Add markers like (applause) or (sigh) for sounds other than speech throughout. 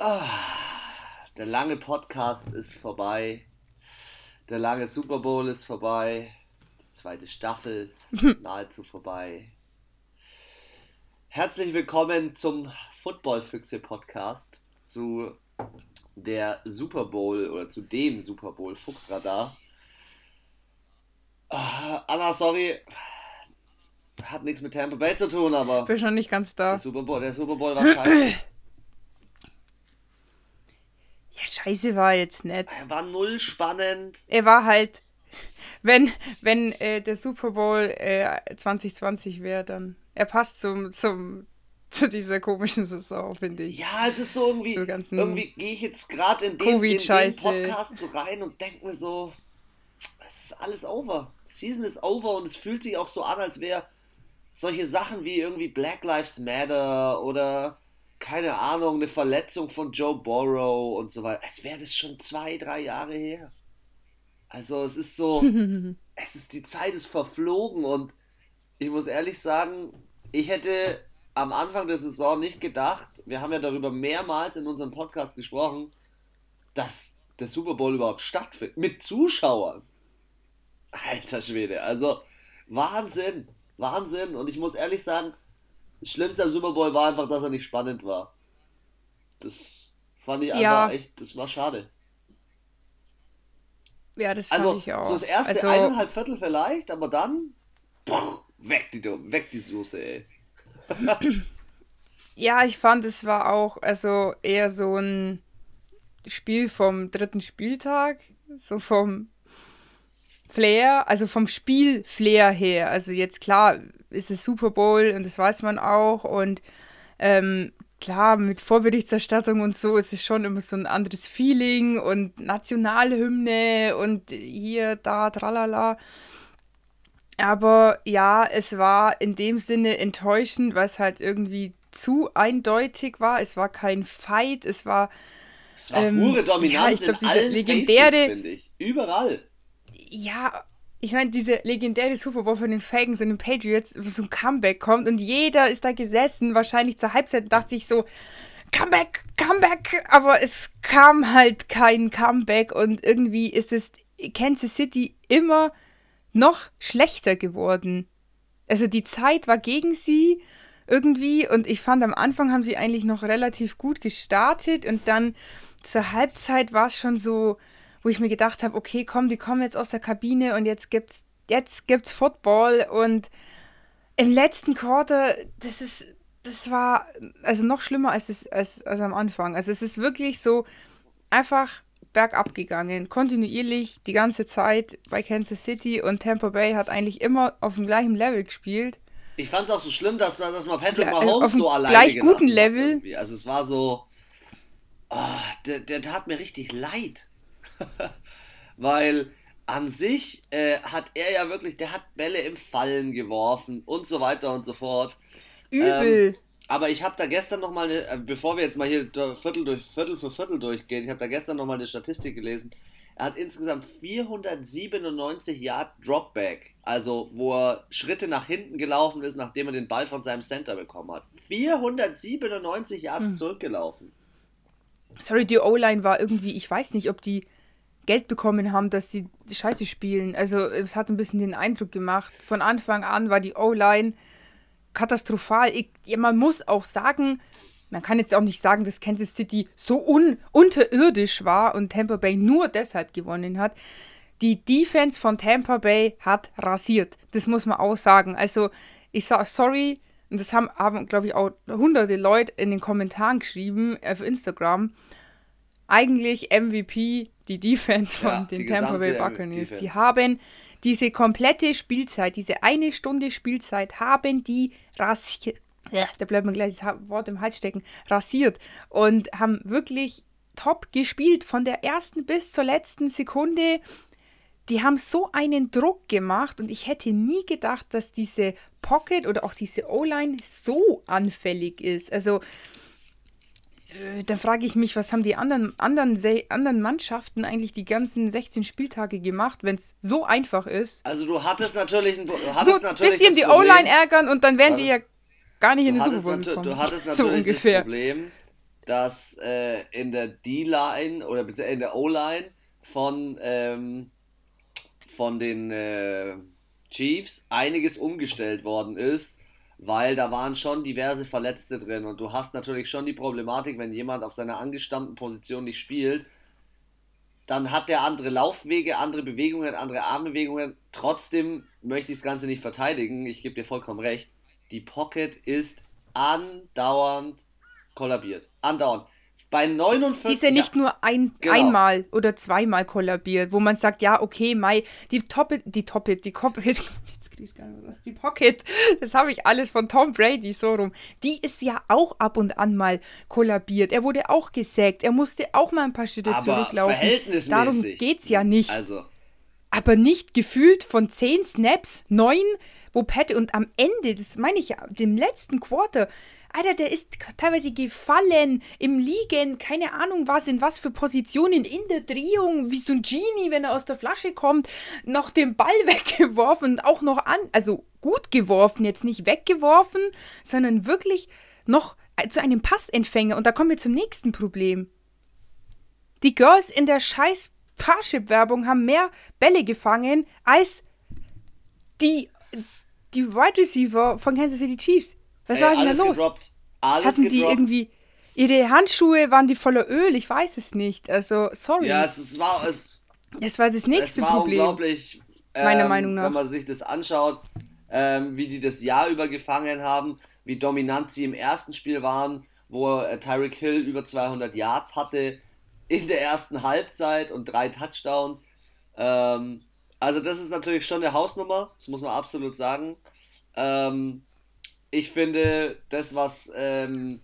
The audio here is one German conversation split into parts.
Ah, der lange Podcast ist vorbei. Der lange Super Bowl ist vorbei. Die zweite Staffel ist (laughs) nahezu vorbei. Herzlich willkommen zum Football Füchse Podcast zu der Super Bowl oder zu dem Super Bowl Fuchsradar. Ah, Anna, sorry, hat nichts mit Tampa Bay zu tun, aber Bin schon nicht ganz da. der Super Bowl, der Super Bowl war scheiße. (laughs) Ja, scheiße war jetzt nett. Er war null spannend. Er war halt, wenn, wenn äh, der Super Bowl äh, 2020 wäre, dann. Er passt zum, zum, (laughs) zu dieser komischen Saison, finde ich. Ja, es ist so irgendwie, So irgendwie gehe ich jetzt gerade in, den- in den. Podcast so rein und denke mir so, es ist alles over. Season ist over und es fühlt sich auch so an, als wäre solche Sachen wie irgendwie Black Lives Matter oder keine Ahnung, eine Verletzung von Joe Burrow und so weiter. Als wäre das schon zwei, drei Jahre her. Also es ist so, (laughs) es ist, die Zeit ist verflogen und ich muss ehrlich sagen, ich hätte am Anfang der Saison nicht gedacht, wir haben ja darüber mehrmals in unserem Podcast gesprochen, dass der Super Bowl überhaupt stattfindet. Mit Zuschauern. Alter Schwede, also Wahnsinn, Wahnsinn. Und ich muss ehrlich sagen, das Schlimmste am Super Bowl war einfach, dass er nicht spannend war. Das fand ich einfach Ja. echt, das war schade. Ja, das fand Also, ich auch. so das erste also, eineinhalb Viertel vielleicht, aber dann puh, weg die, weg die Soße, ey. (clears throat) Ja, ich fand, es war auch also eher so ein Spiel vom dritten Spieltag, so vom Flair, also vom Spiel-Flair her. Also jetzt klar ist es Super Bowl und das weiß man auch und ähm, klar mit Vorberichterstattung und so ist es schon immer so ein anderes Feeling und Nationalhymne und hier, da, tralala. Aber ja, es war in dem Sinne enttäuschend, weil es halt irgendwie zu eindeutig war. Es war kein Fight, es war Es war Ähm, pure ja, Dominanz ich glaub, in allen legendäre- Faces. Überall. ja, ich meine, diese legendäre Super Bowl von den Falcons und den Patriots, wo so ein Comeback kommt und jeder ist da gesessen, wahrscheinlich zur Halbzeit und dachte sich so, Comeback, Comeback, aber es kam halt kein Comeback und irgendwie ist es Kansas City immer noch schlechter geworden. Also die Zeit war gegen sie irgendwie und ich fand am Anfang haben sie eigentlich noch relativ gut gestartet und dann zur Halbzeit war es schon so, wo ich mir gedacht habe, okay, komm, die kommen jetzt aus der Kabine und jetzt gibt's jetzt gibt's Football und im letzten Quarter, das ist das war also noch schlimmer als es als, als am Anfang. Also es ist wirklich so einfach bergab gegangen, kontinuierlich die ganze Zeit bei Kansas City und Tampa Bay hat eigentlich immer auf dem gleichen Level gespielt. Ich fand es auch so schlimm, dass man, dass man Patrick Ja, Mahomes auf einem so alleine gleich guten Level. irgendwie. Also es war so, ah, der, der tat mir richtig leid. (laughs) Weil an sich äh, hat er ja wirklich, der hat Bälle im Fallen geworfen und so weiter und so fort. Übel. Aber ich habe da gestern noch mal, eine, äh, bevor wir jetzt mal hier Viertel durch Viertel für Viertel durchgehen, ich habe da gestern noch mal eine Statistik gelesen. Er hat insgesamt 497 Yard Dropback, also wo er Schritte nach hinten gelaufen ist, nachdem er den Ball von seinem Center bekommen hat. 497 Yards Hm. zurückgelaufen. Sorry, die O-Line war irgendwie, ich weiß nicht, ob die Geld bekommen haben, dass sie Scheiße spielen. Also es hat ein bisschen den Eindruck gemacht. Von Anfang an war die O-Line katastrophal. Ich, man muss auch sagen, man kann jetzt auch nicht sagen, dass Kansas City so un unterirdisch war und Tampa Bay nur deshalb gewonnen hat. Die Defense von Tampa Bay hat rasiert. Das muss man auch sagen. Also ich sage sorry, und das haben, haben glaube ich, auch hunderte Leute in den Kommentaren geschrieben auf Instagram. Eigentlich MVP die Defense von Ja, den Tampa Bay Buccaneers. Defense. Die haben diese komplette Spielzeit, diese eine Stunde Spielzeit, haben die rasiert. Ja, da bleibt mir gleich das Wort im Hals stecken. Rasiert. Und haben wirklich top gespielt. Von der ersten bis zur letzten Sekunde. Die haben so einen Druck gemacht und ich hätte nie gedacht, dass diese Pocket oder auch diese O-Line so anfällig ist. Also, äh, dann frage ich mich, was haben die anderen, anderen, anderen Mannschaften eigentlich die ganzen 16 Spieltage gemacht, wenn es so einfach ist? Also du hattest natürlich ein, du hattest ein natürlich bisschen das die O-Line ärgern und dann wären die ja hattest- gar nicht in Super hattest, Bowl gekommen. du hattest (laughs) so natürlich das ungefähr. Problem, dass äh, in der D-Line oder in der O-Line von, ähm, von den äh, Chiefs einiges umgestellt worden ist, weil da waren schon diverse Verletzte drin und du hast natürlich schon die Problematik, wenn jemand auf seiner angestammten Position nicht spielt, dann hat der andere Laufwege, andere Bewegungen, andere Armbewegungen. Trotzdem möchte ich das Ganze nicht verteidigen. Ich gebe dir vollkommen recht. Die Pocket ist andauernd kollabiert. Andauernd. Bei 49. Sie ist ja nicht nur ein, genau. einmal oder zweimal kollabiert, wo man sagt, ja, okay, Mai, die Toppet, die Toppet, die Cop (laughs) jetzt gar nicht was, die Pocket, das habe ich alles von Tom Brady so rum. Die ist ja auch ab und an mal kollabiert. Er wurde auch gesägt, er musste auch mal ein paar Schritte Aber zurücklaufen. Darum geht es ja nicht. Also. Aber nicht gefühlt von zehn Snaps, neun, wo Pat und am Ende, das meine ich ja, dem letzten Quarter, Alter, der ist teilweise gefallen im Liegen, keine Ahnung was, in was für Positionen, in der Drehung, wie so ein Genie, wenn er aus der Flasche kommt, noch den Ball (laughs) weggeworfen und auch noch an, also gut geworfen, jetzt nicht weggeworfen, sondern wirklich noch zu einem Passempfänger. Und da kommen wir zum nächsten Problem. Die Girls in der scheiß Parship-Werbung haben mehr Bälle gefangen als die, die Wide Receiver von Kansas City Chiefs. Was war denn da los? Gedroppt. Alles Hatten gedroppt. die irgendwie. Ihre Handschuhe waren die voller Öl, ich weiß es nicht. Also, sorry. Ja, es, es war. Es, das war das nächste es war Problem. Unglaublich, meiner ähm, Meinung nach. Wenn man sich das anschaut, ähm, wie die das Jahr über gefangen haben, wie dominant sie im ersten Spiel waren, wo äh, Tyreek Hill über 200 Yards hatte in der ersten Halbzeit und drei Touchdowns. Ähm, also das ist natürlich schon eine Hausnummer, das muss man absolut sagen. Ähm, ich finde, das, was, ähm,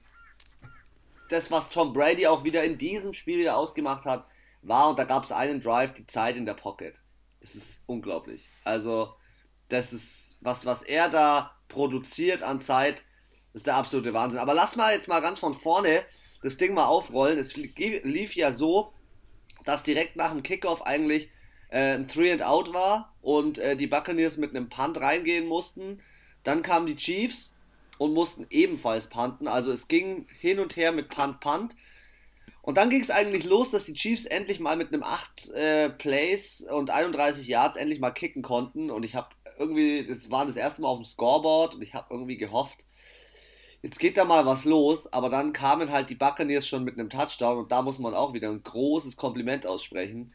das, was Tom Brady auch wieder in diesem Spiel wieder ausgemacht hat, war, und da gab es einen Drive, die Zeit in der Pocket. Das ist unglaublich. Also, das ist was, was er da produziert an Zeit, ist der absolute Wahnsinn. Aber lass mal jetzt mal ganz von vorne das Ding mal aufrollen. Es lief ja so, dass direkt nach dem Kickoff eigentlich äh, ein Three and Out war und äh, die Buccaneers mit einem Punt reingehen mussten. Dann kamen die Chiefs und mussten ebenfalls punten. Also es ging hin und her mit Punt, Punt. Und dann ging es eigentlich los, dass die Chiefs endlich mal mit einem 8 äh, Plays und 31 Yards endlich mal kicken konnten. Und ich habe irgendwie, das war das erste Mal auf dem Scoreboard und ich habe irgendwie gehofft, jetzt geht da mal was los. Aber dann kamen halt die Buccaneers schon mit einem Touchdown und da muss man auch wieder ein großes Kompliment aussprechen.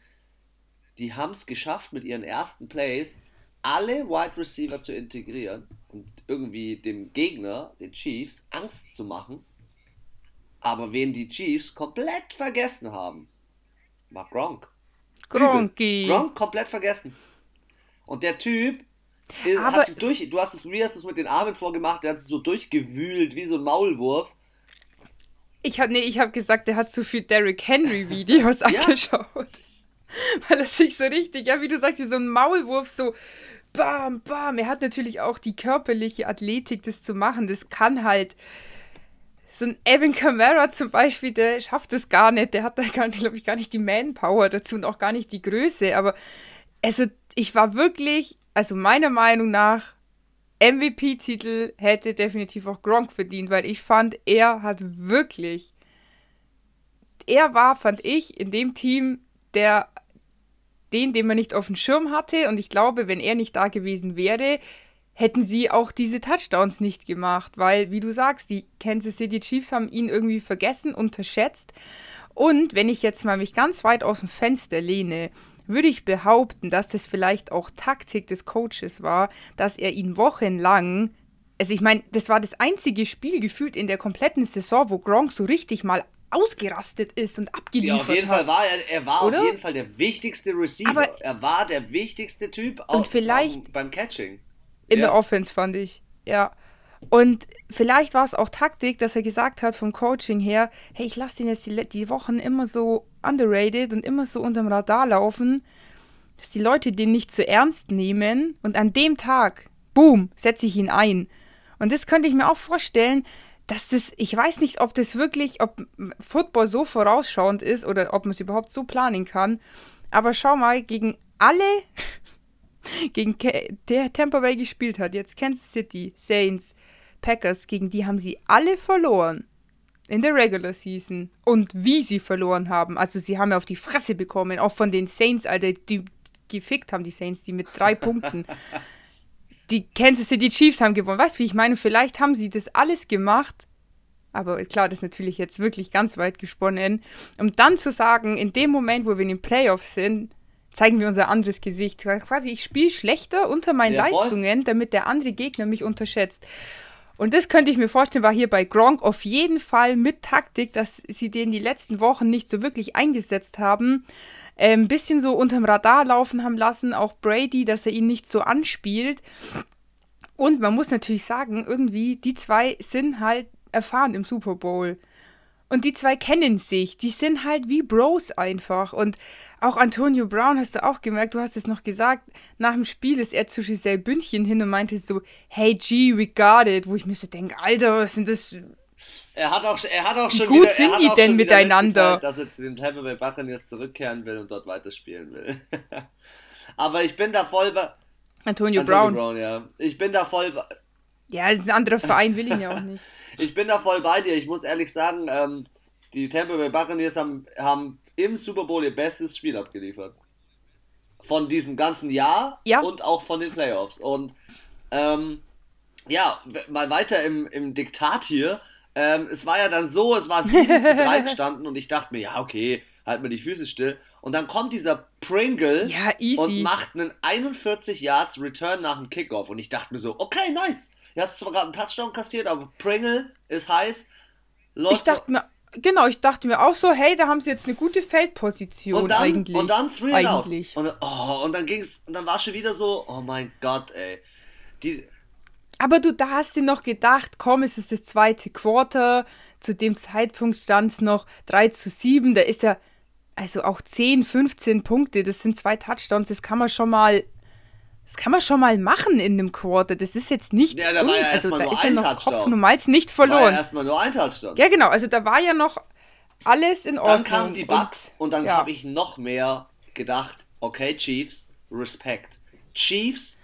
Die haben es geschafft mit ihren ersten Plays alle Wide Receiver zu integrieren irgendwie dem Gegner, den Chiefs, Angst zu machen. Aber wen die Chiefs komplett vergessen haben, war Gronk. Gronky. Gronk komplett vergessen. Und der Typ ist, hat sich durch, du hast es, wie hast es mit den Armen vorgemacht, der hat sich so durchgewühlt wie so ein Maulwurf. Ich habe nee, ich habe gesagt, der hat zu viel Derrick Henry Videos (laughs) angeschaut. (laughs) Weil er sich so richtig, ja, wie du sagst, wie so ein Maulwurf so bam, bam. Er hat natürlich auch die körperliche Athletik, das zu machen. Das kann halt. So ein Evan Kamara zum Beispiel, der schafft es gar nicht. Der hat da, glaube ich, gar nicht die Manpower dazu und auch gar nicht die Größe. Aber also, ich war wirklich, also meiner Meinung nach, MVP-Titel hätte definitiv auch Gronk verdient, weil ich fand, er hat wirklich. Er war, fand ich, in dem Team der den, den man nicht auf dem Schirm hatte. Und ich glaube, wenn er nicht da gewesen wäre, hätten sie auch diese Touchdowns nicht gemacht, weil, wie du sagst, die Kansas City Chiefs haben ihn irgendwie vergessen, unterschätzt. Und wenn ich jetzt mal mich ganz weit aus dem Fenster lehne, würde ich behaupten, dass das vielleicht auch Taktik des Coaches war, dass er ihn wochenlang also ich meine, das war das einzige Spiel gefühlt in der kompletten Saison, wo Gronk so richtig mal ausgerastet ist und abgeliefert ja, auf jeden hat. Fall war er, er war Oder? auf jeden Fall der wichtigste Receiver. Aber er war der wichtigste Typ und vielleicht auf, beim Catching. In ja. der Offense fand ich, ja. Und vielleicht war es auch Taktik, dass er gesagt hat vom Coaching her, hey, ich lasse den jetzt die, die Wochen immer so underrated und immer so unterm Radar laufen, dass die Leute den nicht zu ernst nehmen und an dem Tag, boom, setze ich ihn ein. Und das könnte ich mir auch vorstellen, dass das, ich weiß nicht, ob das wirklich, ob Football so vorausschauend ist oder ob man es überhaupt so planen kann. Aber schau mal, gegen alle, (laughs) gegen der Tampa Bay gespielt hat, jetzt Kansas City, Saints, Packers, gegen die haben sie alle verloren. in der Regular Season. Und wie sie verloren haben. Also sie haben ja auf die Fresse bekommen, auch von den Saints, Alter, die gefickt haben, die Saints, die mit drei Punkten. (laughs) Die Kansas City Chiefs haben gewonnen. Weißt du, wie ich meine? Vielleicht haben sie das alles gemacht. Aber klar, das ist natürlich jetzt wirklich ganz weit gesponnen. Um dann zu sagen, in dem Moment, wo wir in den Playoffs sind, zeigen wir unser anderes Gesicht. Quasi, ich spiele schlechter unter meinen ja, Leistungen, damit der andere Gegner mich unterschätzt. Und das könnte ich mir vorstellen, war hier bei Gronk auf jeden Fall mit Taktik, dass sie den die letzten Wochen nicht so wirklich eingesetzt haben. Äh, ein bisschen so unterm Radar laufen haben lassen, auch Brady, dass er ihn nicht so anspielt. Und man muss natürlich sagen, irgendwie, die zwei sind halt erfahren im Super Bowl. Und die zwei kennen sich. Die sind halt wie Bros einfach. Und auch Antonio Brown hast du auch gemerkt, du hast es noch gesagt, nach dem Spiel ist er zu Giselle Bündchen hin und meinte so, hey G, we got it. Wo ich mir so denke, Alter, was sind das er hat auch, er hat auch schon Wie gut wieder, sind die denn miteinander? Dass er zu den Tampa Bay Buccaneers zurückkehren will und dort weiterspielen will. (laughs) Aber ich bin da voll bei. Antonio, Antonio Brown. Brown. ja. Ich bin da voll bei. Ja, es ist ein anderer Verein, will ihn ja auch nicht. (laughs) ich bin da voll bei dir. Ich muss ehrlich sagen, ähm, die Tampa Bay Buccaneers haben, haben im Super Bowl ihr bestes Spiel abgeliefert. Von diesem ganzen Jahr ja. und auch von den Playoffs. Und ähm, ja, mal weiter im, im Diktat hier. Ähm, es war ja dann so, es war 7 (laughs) zu 3 gestanden und ich dachte mir, ja, okay, halt mal die Füße still. Und dann kommt dieser Pringle ja, und macht einen 41 Yards Return nach dem Kickoff. Und ich dachte mir so, okay, nice. Er hat zwar gerade einen Touchdown kassiert, aber Pringle ist heiß. Läuft ich dachte mir, genau, ich dachte mir auch so, hey, da haben sie jetzt eine gute Feldposition und dann, eigentlich. Und dann three eigentlich. Und, oh, und dann ging's, und dann war schon wieder so, oh mein Gott, ey. Die, aber du, da hast du noch gedacht, komm, es ist das zweite Quarter. Zu dem Zeitpunkt stand es noch 3 zu 7. Da ist ja, also auch 10, 15 Punkte. Das sind zwei Touchdowns. Das kann man schon mal. Das kann man schon mal machen in einem Quarter. Das ist jetzt nicht. Ja, da war ja also da nur ist ein ja noch Touchdown. Kopf Malz nicht verloren. War ja erstmal nur ein Touchdown. Ja, genau. Also da war ja noch alles in Ordnung. Dann kamen die Bugs und, und dann ja. habe ich noch mehr gedacht, okay, Chiefs, Respekt. Chiefs,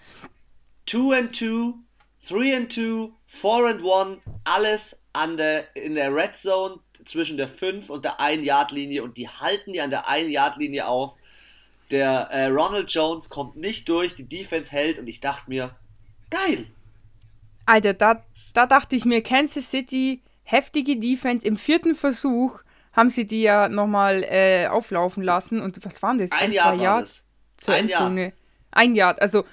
2 and 2 3 and 2, 4 and 1, alles an der, in der Red Zone zwischen der 5 und der 1-Yard-Linie und die halten die an der 1-Yard-Linie auf. Der äh, Ronald Jones kommt nicht durch, die Defense hält und ich dachte mir, geil. Alter, da, da dachte ich mir, Kansas City, heftige Defense im vierten Versuch haben sie die ja nochmal äh, auflaufen lassen und was waren das? Ein, Ein Jahr zwei Yards zur Ein Endzone. Jahr. Ein Jahr, also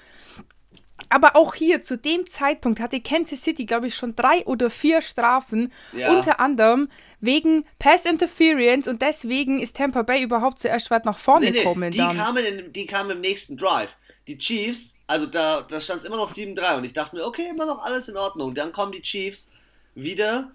aber auch hier zu dem Zeitpunkt hatte Kansas City, glaube ich, schon drei oder vier Strafen, ja. unter anderem wegen Pass Interference und deswegen ist Tampa Bay überhaupt zuerst weit nach vorne nee, gekommen. die, Kamen in, die kamen im nächsten Drive. Die Chiefs, also da, da stand es immer noch 7-3 und ich dachte mir, okay, immer noch alles in Ordnung. Dann kommen die Chiefs wieder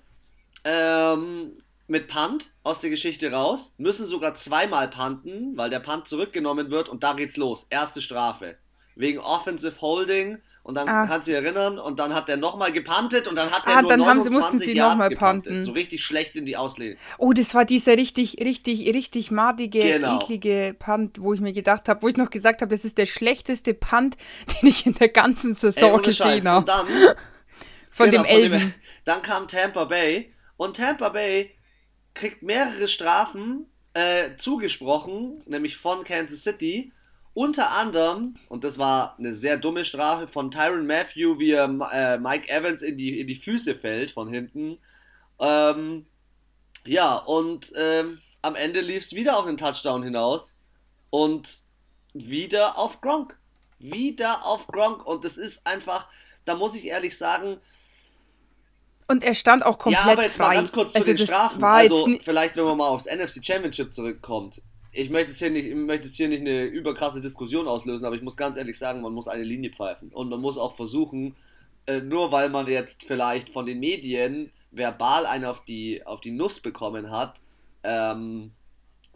ähm, mit Punt aus der Geschichte raus, müssen sogar zweimal punten, weil der Punt zurückgenommen wird und da geht's los. Erste Strafe wegen Offensive Holding und dann ah. kannst du dich erinnern und dann hat er nochmal gepantet und dann hat er ah, nur dann 29 haben sie, mussten sie nochmal panten. So richtig schlecht in die Auslegung. Oh, das war dieser richtig, richtig, richtig madige, genau. eklige Punt, wo ich mir gedacht habe, wo ich noch gesagt habe, das ist der schlechteste Punt, (laughs) den ich in der ganzen Saison Ey, gesehen habe. Dann, (laughs) von genau, dem Elben. (laughs) dann kam Tampa Bay und Tampa Bay kriegt mehrere Strafen äh, zugesprochen, nämlich von Kansas City unter anderem, und das war eine sehr dumme Strafe von Tyron Matthew, wie er äh, Mike Evans in die, in die Füße fällt von hinten. Ähm, ja, und ähm, am Ende lief es wieder auf den Touchdown hinaus. Und wieder auf Gronk. Wieder auf Gronk. Und das ist einfach, da muss ich ehrlich sagen. Und er stand auch komplett frei. Ja, aber jetzt frei. mal ganz kurz zu also den Strafen. Also, vielleicht, wenn man mal aufs NFC Championship zurückkommt ich möchte jetzt, hier nicht, ich möchte jetzt hier nicht eine überkrasse Diskussion auslösen, aber ich muss ganz ehrlich sagen, man muss eine Linie pfeifen. Und man muss auch versuchen, äh, nur weil man jetzt vielleicht von den Medien verbal einen auf die, auf die Nuss bekommen hat, ähm,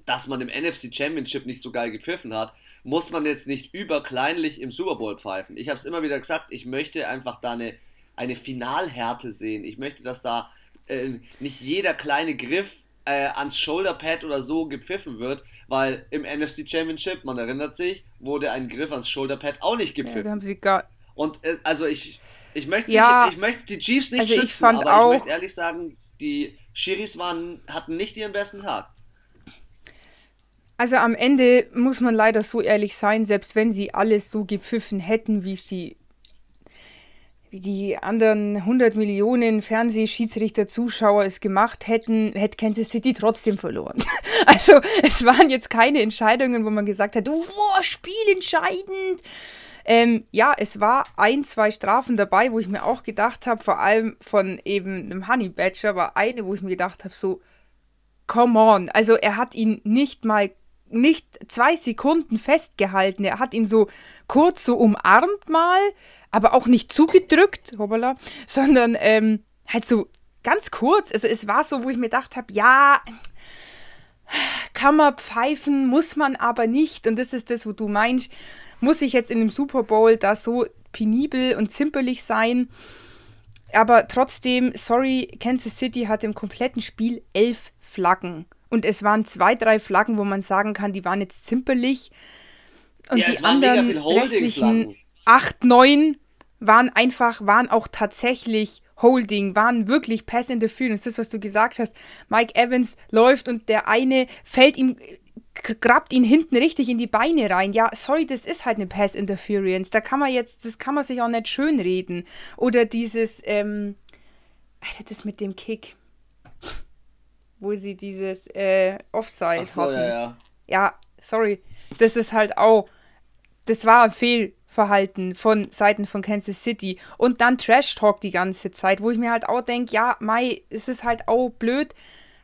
dass man im NFC Championship nicht so geil gepfiffen hat, muss man jetzt nicht überkleinlich im Super Bowl pfeifen. Ich habe es immer wieder gesagt, ich möchte einfach da eine, eine Finalhärte sehen. Ich möchte, dass da äh, nicht jeder kleine Griff äh, ans Shoulderpad oder so gepfiffen wird, weil im NFC Championship, man erinnert sich, wurde ein Griff ans Shoulderpad auch nicht gepfiffen. Ja, haben sie gar Und äh, also ich, ich möchte ja, ich möchte die Chiefs nicht also schützen, ich fand aber auch, ich möchte ehrlich sagen, die Schiris waren, hatten nicht ihren besten Tag. Also am Ende muss man leider so ehrlich sein, selbst wenn sie alles so gepfiffen hätten, wie es die, wie die anderen 100 Millionen Fernsehschiedsrichter, Zuschauer es gemacht hätten, hätte Kansas City trotzdem verloren. (laughs) Also es waren jetzt keine Entscheidungen, wo man gesagt hat, oh, spielentscheidend. Ähm, ja, es war ein, zwei Strafen dabei, wo ich mir auch gedacht habe, vor allem von eben einem Honey Badger, war eine, wo ich mir gedacht habe, so, come on. Also er hat ihn nicht mal nicht zwei Sekunden festgehalten. Er hat ihn so kurz so umarmt mal, aber auch nicht zugedrückt, hoppala, sondern ähm, halt so ganz kurz. Also es war so, wo ich mir gedacht habe, ja, kann man pfeifen, muss man aber nicht. Und das ist das, wo du meinst, muss ich jetzt in dem Super Bowl da so penibel und zimperlich sein? Aber trotzdem, sorry, Kansas City hat im kompletten Spiel elf Flaggen. Und es waren zwei, drei Flaggen, wo man sagen kann, die waren jetzt zimperlich. Und ja, die anderen restlichen acht, neun waren einfach, waren auch tatsächlich Holding, waren wirklich Pass Interference. Das, was du gesagt hast. Mike Evans läuft und der eine fällt ihm, grabt ihn hinten richtig in die Beine rein. Ja, sorry, das ist halt eine Pass Interference. Da kann man jetzt, das kann man sich auch nicht schönreden. Oder dieses, ähm, Alter, das mit dem Kick wo sie dieses äh, Offside so, hatten. Ja, ja. ja, sorry. Das ist halt auch, das war ein Fehlverhalten von Seiten von Kansas City. Und dann Trash Talk die ganze Zeit, wo ich mir halt auch denke, ja, Mai, es ist halt auch blöd.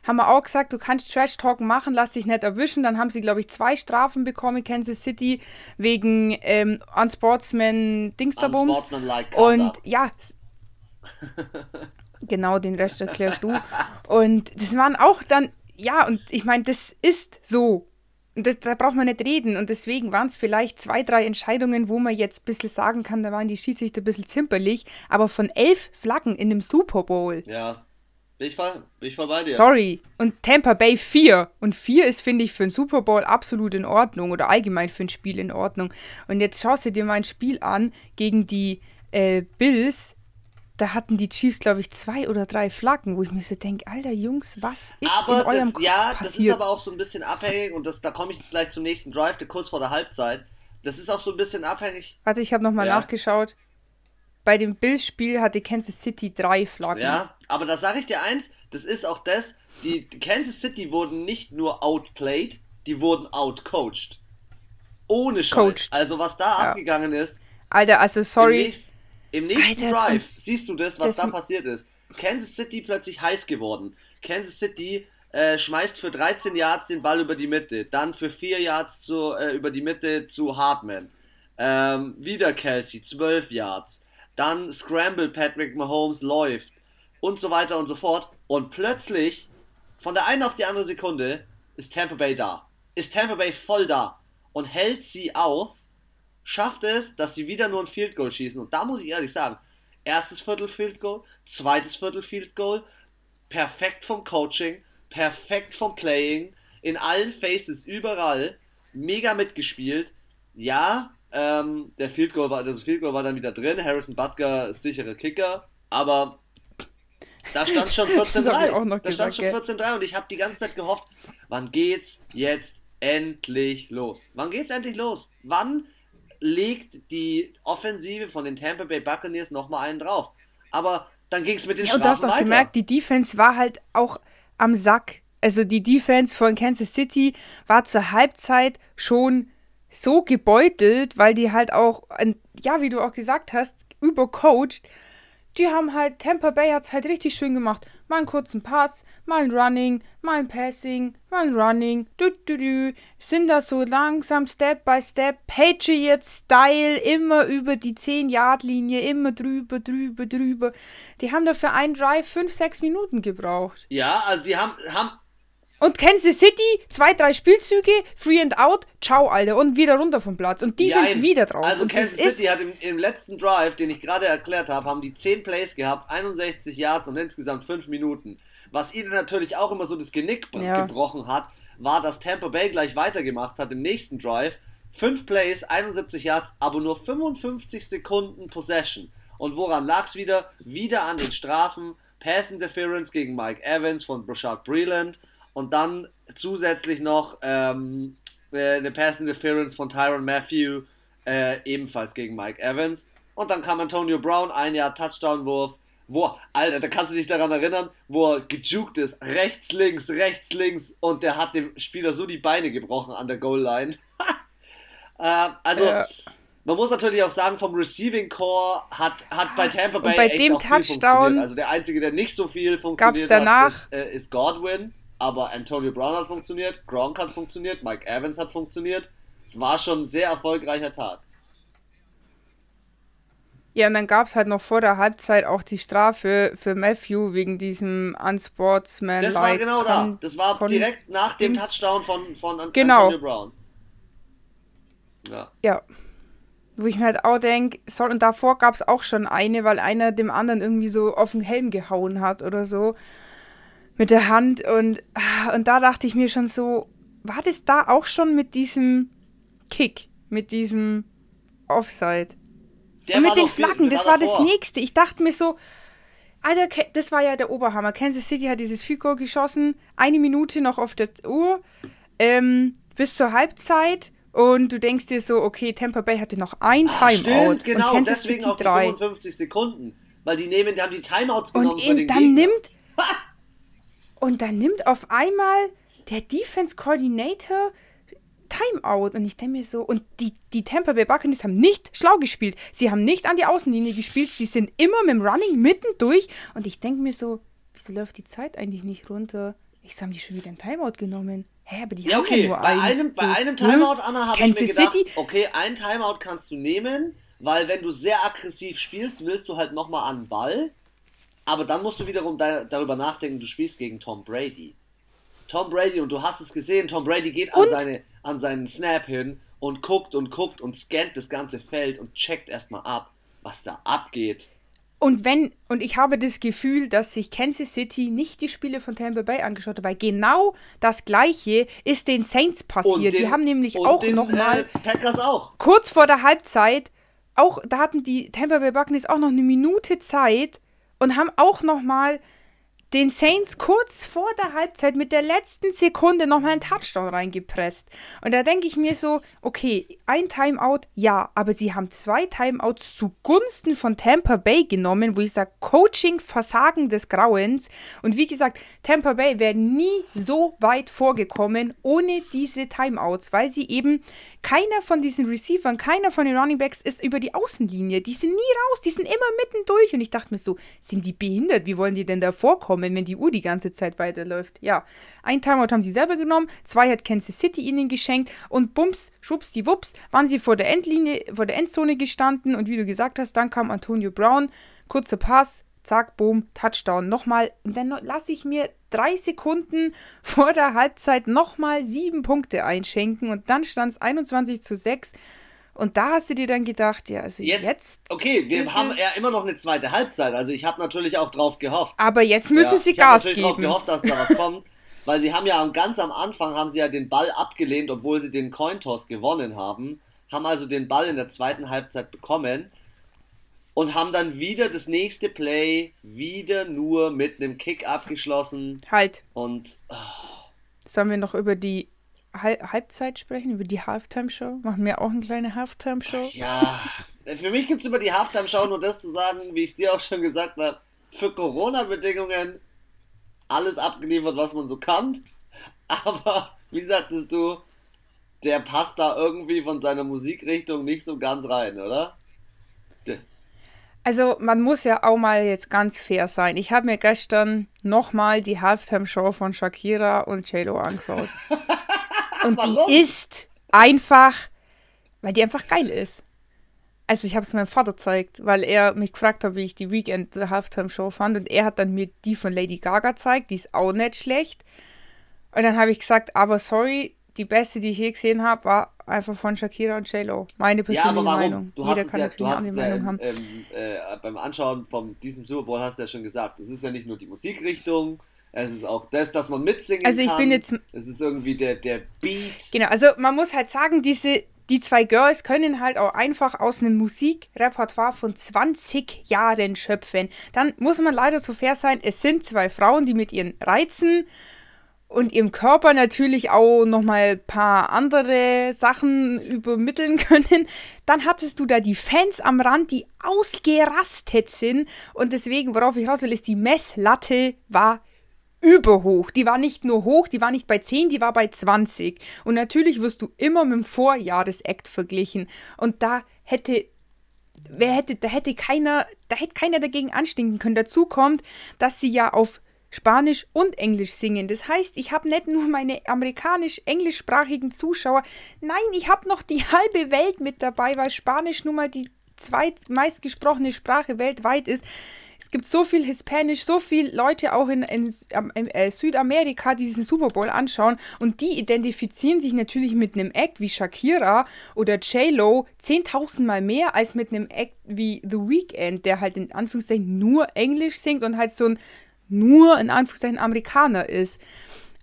Haben wir auch gesagt, du kannst Trash Talk machen, lass dich nicht erwischen. Dann haben sie, glaube ich, zwei Strafen bekommen, Kansas City, wegen ähm, Unsportsman Dingsterbums. Unsportsman Und ja, Genau, den Rest erklärst du. (laughs) Und das waren auch dann, ja, und ich meine, das ist so. Und das, da braucht man nicht reden. Und deswegen waren es vielleicht zwei, drei Entscheidungen, wo man jetzt ein bisschen sagen kann, da waren die Schiedsrichter ein bisschen zimperlich. Aber von elf Flaggen in einem Super Bowl. Ja. Bin ich, bin ich voll bei dir. Sorry. Und Tampa Bay 4. Und 4 ist, finde ich, für einen Super Bowl absolut in Ordnung. Oder allgemein für ein Spiel in Ordnung. Und jetzt schaust du dir mal ein Spiel an gegen die äh, Bills da hatten die Chiefs, glaube ich, zwei oder drei Flaggen, wo ich mir so denke, alter Jungs, was ist aber in eurem das, Kopf Ja, passiert? das ist aber auch so ein bisschen abhängig und das, da komme ich jetzt gleich zum nächsten Drive, der kurz vor der Halbzeit. Das ist auch so ein bisschen abhängig. Warte, ich habe nochmal ja. nachgeschaut. Bei dem Bills-Spiel hatte Kansas City drei Flaggen. Ja, aber da sage ich dir eins, das ist auch das, die Kansas City wurden nicht nur outplayed, die wurden outcoached. Ohne Scheiß. Coached. Also was da ja. abgegangen ist. Alter, also sorry. Im nächsten Alter, Drive siehst du das, was das da passiert ist. Kansas City plötzlich heiß geworden. Kansas City äh, schmeißt für 13 Yards den Ball über die Mitte, dann für 4 Yards zu, äh, über die Mitte zu Hartman. Ähm, wieder Kelsey, 12 Yards. Dann Scramble Patrick Mahomes läuft und so weiter und so fort. Und plötzlich, von der einen auf die andere Sekunde, ist Tampa Bay da. Ist Tampa Bay voll da und hält sie auf schafft es, dass die wieder nur ein Field Goal schießen. Und da muss ich ehrlich sagen, erstes Viertel Field Goal, zweites Viertel Field Goal, perfekt vom Coaching, perfekt vom Playing, in allen Faces, überall, mega mitgespielt. Ja, ähm, der Field Goal war, das Field Goal war dann wieder drin. Harrison Butker ist sicherer Kicker, aber da stand schon (laughs) 14-3. Da stand schon 14-3 und ich habe die ganze Zeit gehofft, wann geht's jetzt endlich los? Wann geht's endlich los? Wann legt die Offensive von den Tampa Bay Buccaneers nochmal einen drauf. Aber dann ging es mit den ja, Strafen weiter. Und du hast auch gemerkt, die Defense war halt auch am Sack. Also die Defense von Kansas City war zur Halbzeit schon so gebeutelt, weil die halt auch, ja, wie du auch gesagt hast, übercoacht die haben halt, Tampa Bay hat es halt richtig schön gemacht. Mal einen kurzen Pass, mal ein Running, mal ein Passing, mal ein Running, du, du, du. Sind da so langsam, Step by Step, Patriot-Style, immer über die 10-Yard-Linie, immer drüber, drüber, drüber. Die haben da für einen Drive 5, 6 Minuten gebraucht. Ja, also die haben, haben und Kansas City, zwei, drei Spielzüge, Free and Out, ciao, Alter, und wieder runter vom Platz. Und Defense ja, wieder drauf. Also und Kansas City hat im, im, letzten Drive, den ich gerade erklärt habe, haben die 10 Plays gehabt, 61 Yards und insgesamt 5 Minuten. Was ihnen natürlich auch immer so das Genick ja. gebrochen hat, war, dass Tampa Bay gleich weitergemacht hat im nächsten Drive. 5 Plays, 71 Yards, aber nur 55 Sekunden Possession. Und woran lag es wieder? Wieder an den Strafen Pass Interference gegen Mike Evans von Brashard Breland und dann zusätzlich noch ähm, äh, eine Pass Interference von Tyron Matthew äh, ebenfalls gegen Mike Evans. Und dann kam Antonio Brown, ein Jahr Touchdown-Wurf, wo, Alter, da kannst du dich daran erinnern, wo er gejuckt ist, rechts, links, rechts, links und der hat dem Spieler so die Beine gebrochen an der Goal-Line. (laughs) äh, also, ja. man muss natürlich auch sagen, vom Receiving Core hat, hat bei Tampa Bay und bei dem Touchdown Also der einzige, der nicht so viel funktioniert danach, hat, ist, äh, ist Godwin, aber Antonio Brown hat funktioniert, Gronk hat funktioniert, Mike Evans hat funktioniert. Es war schon ein sehr erfolgreicher Tag. Ja, und dann gab es halt noch vor der Halbzeit auch die Strafe für Matthew wegen diesem Unsportsman. Das war genau da. Das war direkt nach dem Touchdown von, von An genau. Antonio Brown. Ja. Ja. Wo ich mir halt auch denke, und davor gab es auch schon eine, weil einer dem anderen irgendwie so auf den Helm gehauen hat oder so. Mit der Hand. Und, und da dachte ich mir schon so, war das da auch schon mit diesem Kick? Mit diesem Offside? Der und mit den Flaggen, das war, war das nächste. Ich dachte mir so, Alter, das war ja der Oberhammer. Kansas City hat dieses Fico geschossen, eine Minute noch auf der Uhr, ähm, bis zur Halbzeit. Und du denkst dir so, okay, Tampa Bay hatte noch ein ah, Timeout. Stimmt, genau, und deswegen City auch drei. 55 Sekunden. Weil die nehmen, die haben die Timeouts genommen und in, dann Gegner. nimmt (laughs) Und dann nimmt auf einmal der Defense Coordinator Timeout. Und ich denke mir so, und die, die Tampa Bay Buccaneers haben nicht schlau gespielt. Sie haben nicht an die Außenlinie gespielt. Sie sind immer mit dem Running mittendurch. Und ich denke mir so, wieso läuft die Zeit eigentlich nicht runter? Ich so, haben die schon wieder ein Timeout genommen. Hä, aber die ja, haben okay. ja nur bei eins. Einem, bei einem Timeout, Anna, habe ich mir gedacht, City? okay, ein Timeout kannst du nehmen, weil wenn du sehr aggressiv spielst, willst du halt nochmal an den Ball. Aber dann musst du wiederum da, darüber nachdenken, du spielst gegen Tom Brady. Tom Brady, und du hast es gesehen, Tom Brady geht an, seine, an seinen Snap hin und guckt und guckt und scannt das ganze Feld und checkt erstmal ab, was da abgeht. Und wenn, und ich habe das Gefühl, dass sich Kansas City nicht die Spiele von Tampa Bay angeschaut hat, weil genau das gleiche ist den Saints passiert. Den, die haben nämlich auch nochmal. Äh, Packers auch. Kurz vor der Halbzeit, auch, da hatten die Tampa Bay Buccaneers auch noch eine Minute Zeit und haben auch nochmal den Saints kurz vor der Halbzeit mit der letzten Sekunde nochmal einen Touchdown reingepresst. Und da denke ich mir so, okay, ein Timeout, ja, aber sie haben zwei Timeouts zugunsten von Tampa Bay genommen, wo ich sage, Coaching, Versagen des Grauens. Und wie gesagt, Tampa Bay wäre nie so weit vorgekommen ohne diese Timeouts, weil sie eben keiner von diesen Receivern, keiner von den Running Backs ist über die Außenlinie. Die sind nie raus, die sind immer mittendurch. Und ich dachte mir so, sind die behindert? Wie wollen die denn da vorkommen, wenn die Uhr die ganze Zeit weiterläuft? Ja, ein Timeout haben sie selber genommen, zwei hat Kansas City ihnen geschenkt und bums, schwupps, die Wups, waren sie vor der Endlinie, vor der Endzone gestanden. Und wie du gesagt hast, dann kam Antonio Brown, kurzer Pass, zack, boom, Touchdown. Nochmal, und dann lasse ich mir drei Sekunden (laughs) vor der Halbzeit nochmal sieben Punkte einschenken und dann stand es 21 zu 6. Und da hast du dir dann gedacht, ja, also jetzt. jetzt okay, wir haben ja immer noch eine zweite Halbzeit. Also ich habe natürlich auch drauf gehofft. Aber jetzt müssen ja, sie Gas geben. Ich habe natürlich drauf gehofft, dass da was kommt. (laughs) Weil sie haben ja ganz am Anfang haben sie ja den Ball abgelehnt, obwohl sie den Cointoss gewonnen haben. Haben also den Ball in der zweiten Halbzeit bekommen und haben dann wieder das nächste Play wieder nur mit einem Kick abgeschlossen. Halt. Und. Oh. Sollen wir noch über die Halbzeit sprechen, über die Halftime-Show? Machen wir auch eine kleine Halftime-Show? Ja, für mich gibt es über die Halftime-Show nur das zu sagen, wie ich es dir auch schon gesagt habe, für Corona-Bedingungen alles abgeliefert, was man so kann. Aber, wie sagtest du, der passt da irgendwie von seiner Musikrichtung nicht so ganz rein, oder? Also man muss ja auch mal jetzt ganz fair sein. Ich habe mir gestern nochmal die Halftime-Show von Shakira und JLo angeschaut. (laughs) (laughs) und die ist einfach, weil die einfach geil ist. Also ich habe es meinem Vater gezeigt, weil er mich gefragt hat, wie ich die Weekend Halftime Show fand und er hat dann mir die von Lady Gaga gezeigt, die ist auch nicht schlecht. Und dann habe ich gesagt, aber sorry, die beste, die ich je gesehen habe, war einfach von Shakira und J-Lo. Meine persönliche ja, aber warum? Meinung. Du Jeder kann ja, natürlich eine Meinung ja haben. Ähm, äh, beim Anschauen von diesem Super Bowl hast du ja schon gesagt, es ist ja nicht nur die Musikrichtung, es ist auch das, dass man mitsingen also ich kann. Bin jetzt, es ist irgendwie der, der Beat. Genau, also man muss halt sagen, diese, die zwei Girls können halt auch einfach aus einem Musikrepertoire von 20 Jahren schöpfen. Dann muss man leider so fair sein, es sind zwei Frauen, die mit ihren Reizen und ihrem Körper natürlich auch nochmal ein paar andere Sachen übermitteln (laughs) können. Dann hattest du da die Fans am Rand, die ausgerastet sind. Und deswegen, worauf ich raus will, ist, die Messlatte war überhoch. Die war nicht nur hoch, die war nicht bei 10, die war bei 20. Und natürlich wirst du immer mit dem Vorjahresakt verglichen. Und da hätte wer hätte, da hätte keiner, da hätte keiner dagegen anstinken können. Dazu kommt, dass sie ja auf Spanisch und Englisch singen. Das heißt, ich habe nicht nur meine amerikanisch-englischsprachigen Zuschauer, nein, ich habe noch die halbe Welt mit dabei, weil Spanisch nun mal die zweitmeist gesprochene Sprache weltweit ist. Es gibt so viel Hispanisch, so viele Leute auch in, in, in äh, Südamerika, die diesen Super Bowl anschauen und die identifizieren sich natürlich mit einem Act wie Shakira oder J-Lo 10.000 Mal mehr als mit einem Act wie The Weeknd, der halt in Anführungszeichen nur Englisch singt und halt so ein nur in Anführungszeichen Amerikaner ist.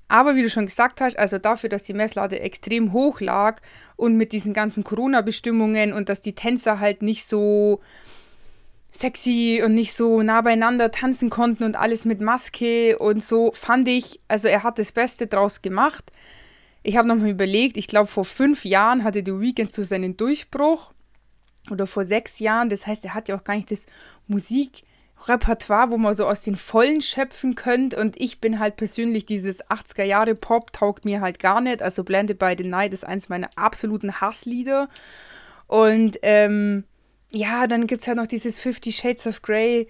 Aber wie du schon gesagt hast, also dafür, dass die Messlade extrem hoch lag und mit diesen ganzen Corona-Bestimmungen und dass die Tänzer halt nicht so sexy und nicht so nah beieinander tanzen konnten und alles mit Maske und so, fand ich, also er hat das Beste draus gemacht. Ich habe nochmal überlegt, ich glaube vor fünf Jahren hatte The Weeknd so seinen Durchbruch oder vor sechs Jahren, das heißt, er hat ja auch gar nicht das Musik Repertoire, wo man so aus den Vollen schöpfen könnt. Und ich bin halt persönlich dieses 80er Jahre Pop taugt mir halt gar nicht. Also Blended by the Night ist eins meiner absoluten Hasslieder. Und ähm, ja, dann gibt es halt noch dieses Fifty Shades of Grey.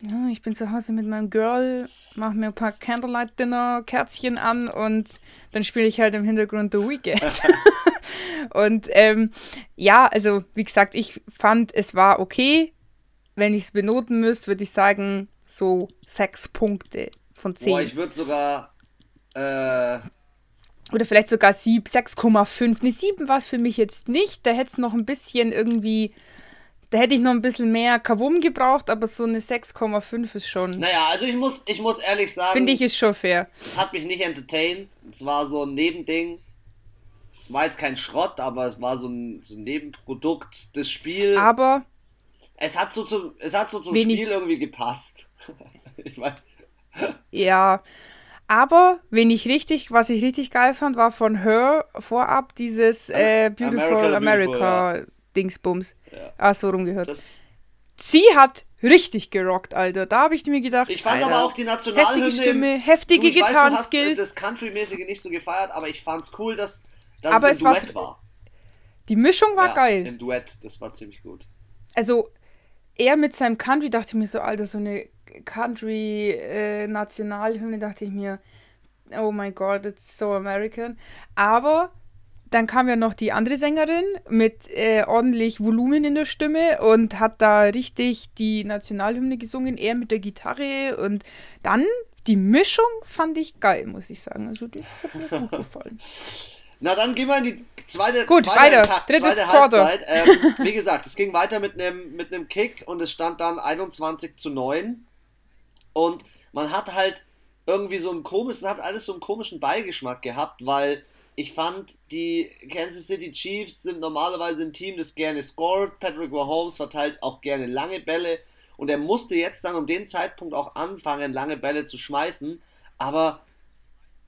Ja, ich bin zu Hause mit meinem Girl, mache mir ein paar Candlelight-Dinner-Kerzchen an und dann spiele ich halt im Hintergrund The Weekend. (laughs) und ähm, ja, also wie gesagt, ich fand, es war okay wenn ich es benoten müsste, würde ich sagen, so sechs Punkte von zehn. Boah, ich würde sogar. Äh oder vielleicht sogar 6,5. Ne, 7 war es für mich jetzt nicht. Da hätte es noch ein bisschen irgendwie. Da hätte ich noch ein bisschen mehr Kavum gebraucht, aber so eine 6,5 ist schon. Naja, also ich muss, ich muss ehrlich sagen. Finde ich ist schon fair. Es hat mich nicht entertained. Es war so ein Nebending. Es war jetzt kein Schrott, aber es war so ein, so ein Nebenprodukt des Spiels. Aber es hat so zum, es hat so zum. Spiel irgendwie gepasst. (laughs) ich mein. Ja. Aber, wen ich richtig, was ich richtig geil fand, war von Her vorab dieses äh, Beautiful America, America Beautiful, Dingsbums. Ja. Ah, so rumgehört. Das Sie hat richtig gerockt, Alter. Da habe ich mir gedacht. Ich fand Alter, aber auch die Nationalhymne. Heftige Stimme, heftige Gitarrenskills. Das Country-mäßige nicht so gefeiert, aber ich fand's cool, dass, dass aber es ein Duett war, war. Die Mischung war ja, geil. Im Duett, das war ziemlich gut. Also, er mit seinem Country dachte ich mir so, Alter, so eine Country-Nationalhymne, äh, dachte ich mir, oh my God, it's so American. Aber dann kam ja noch die andere Sängerin mit äh, ordentlich Volumen in der Stimme und hat da richtig die Nationalhymne gesungen, er mit der Gitarre und dann die Mischung fand ich geil, muss ich sagen. Also das hat mir gut gefallen. (laughs) Na, dann gehen wir in die zweite, Gut, zweite, weiter. Tag, Drittes zweite Halbzeit. Ähm, wie gesagt, es ging weiter mit einem mit Kick und es stand dann 21 zu 9. Und man hat halt irgendwie so ein komisches, hat alles so einen komischen Beigeschmack gehabt, weil ich fand, die Kansas City Chiefs sind normalerweise ein Team, das gerne scored. Patrick Mahomes verteilt auch gerne lange Bälle und er musste jetzt dann um den Zeitpunkt auch anfangen, lange Bälle zu schmeißen. Aber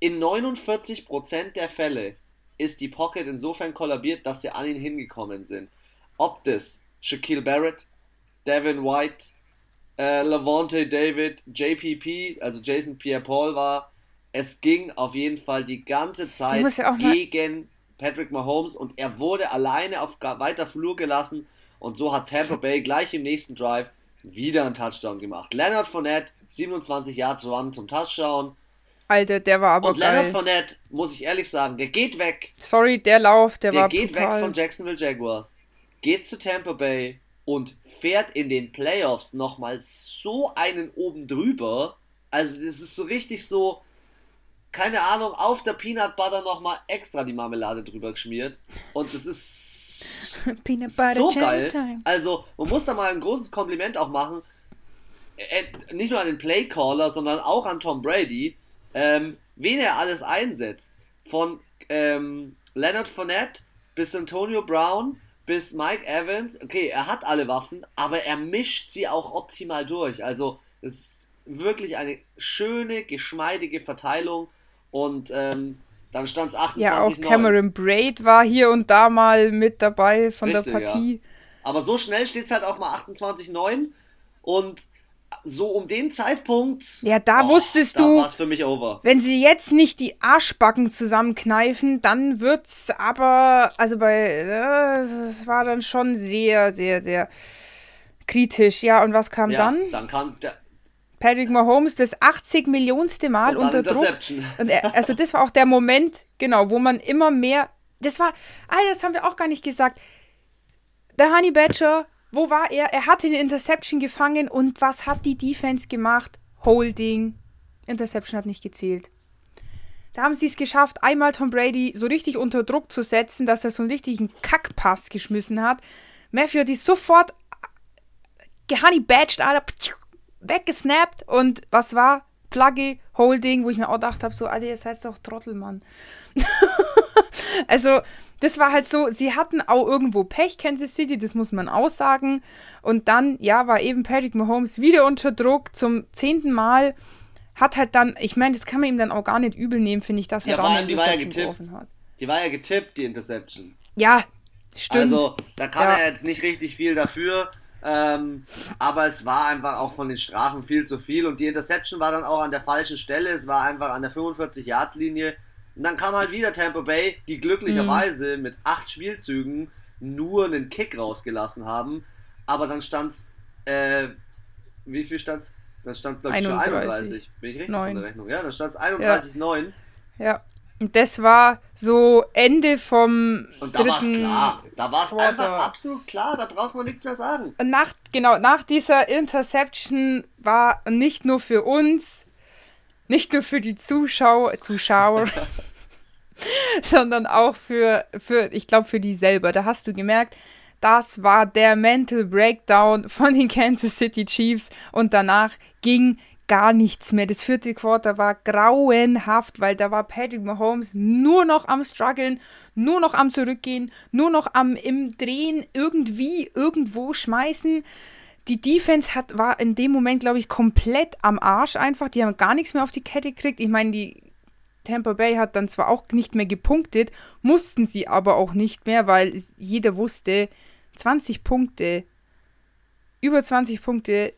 in 49% der Fälle ist die Pocket insofern kollabiert, dass sie an ihn hingekommen sind. Ob das Shaquille Barrett, Devin White, äh, Lavonte David, JPP, also Jason Pierre-Paul war, es ging auf jeden Fall die ganze Zeit ja gegen Patrick Mahomes und er wurde alleine auf weiter Flur gelassen und so hat Tampa Bay (laughs) gleich im nächsten Drive wieder einen Touchdown gemacht. Leonard Fournette, 27 Yards Run zum Touchdown. Alter, der war aber Und Leonard Fournette, muss ich ehrlich sagen, der geht weg. Sorry, der Lauf, der, der war Der geht brutal. weg von Jacksonville Jaguars, geht zu Tampa Bay und fährt in den Playoffs nochmal so einen oben drüber. Also das ist so richtig so, keine Ahnung, auf der Peanut Butter nochmal extra die Marmelade drüber geschmiert. Und das ist (laughs) so geil. Time. Also man muss da mal ein großes Kompliment auch machen. Äh, nicht nur an den Playcaller, sondern auch an Tom Brady ähm, wen er alles einsetzt. Von ähm, Leonard Fournette bis Antonio Brown, bis Mike Evans. Okay, er hat alle Waffen, aber er mischt sie auch optimal durch. Also es ist wirklich eine schöne, geschmeidige Verteilung und ähm, dann stand es 28 Ja, auch Cameron Braid war hier und da mal mit dabei von Richtig, der Partie. Ja. Aber so schnell steht es halt auch mal 28-9 und so um den Zeitpunkt. Ja, da oh, wusstest da du. war's für mich over. Wenn sie jetzt nicht die Arschbacken zusammenkneifen, dann wird's aber. Also bei. Es äh, war dann schon sehr, sehr, sehr kritisch. Ja, und was kam ja, dann? Dann kam der. Patrick Mahomes das 80 Millionste Mal unter Druck. Und er, also das war auch der Moment, genau, wo man immer mehr. Das war. Ah, das haben wir auch gar nicht gesagt. Der Honey Badger wo war er? Er hatte eine Interception gefangen und was hat die Defense gemacht? Holding. Interception hat nicht gezählt. Da haben sie es geschafft, einmal Tom Brady so richtig unter Druck zu setzen, dass er so einen richtigen Kackpass geschmissen hat. Matthew hat die sofort gehoney badged, Alter, weggesnappt und was war? Flagge, Holding, wo ich mir auch gedacht habe, so, Alter, ihr seid doch Trottel, Mann. (laughs) also, das war halt so, sie hatten auch irgendwo Pech, Kansas City, das muss man aussagen. Und dann, ja, war eben Patrick Mahomes wieder unter Druck zum zehnten Mal. Hat halt dann, ich meine, das kann man ihm dann auch gar nicht übel nehmen, finde ich, dass er ja, da eine Interception ja geworfen hat. Die war ja getippt, die Interception. Ja, stimmt. Also, da kann ja. er jetzt nicht richtig viel dafür. Ähm, aber es war einfach auch von den Strafen viel zu viel und die Interception war dann auch an der falschen Stelle. Es war einfach an der 45-Yards-Linie. Und dann kam halt wieder Tampa Bay, die glücklicherweise mhm. mit acht Spielzügen nur einen Kick rausgelassen haben. Aber dann stand es, äh, wie viel stand es? Dann stand es, glaube ich, schon 31. Bin ich richtig 9. von der Rechnung? Ja, dann stand es 31,9. Ja. ja. Und das war so Ende vom. Und da war es klar. Da war es einfach absolut klar. Da braucht man nichts mehr sagen. Nach, genau, nach dieser Interception war nicht nur für uns, nicht nur für die Zuschauer, Zuschauer, (laughs) sondern auch für, für ich glaube, für die selber. Da hast du gemerkt, das war der Mental Breakdown von den Kansas City Chiefs und danach ging gar nichts mehr. Das vierte Quarter war grauenhaft, weil da war Patrick Mahomes nur noch am struggeln, nur noch am zurückgehen, nur noch am im Drehen irgendwie irgendwo schmeißen. Die Defense hat, war in dem Moment, glaube ich, komplett am Arsch einfach. Die haben gar nichts mehr auf die Kette gekriegt. Ich meine, die Tampa Bay hat dann zwar auch nicht mehr gepunktet, mussten sie aber auch nicht mehr, weil jeder wusste, 20 Punkte, über 20 Punkte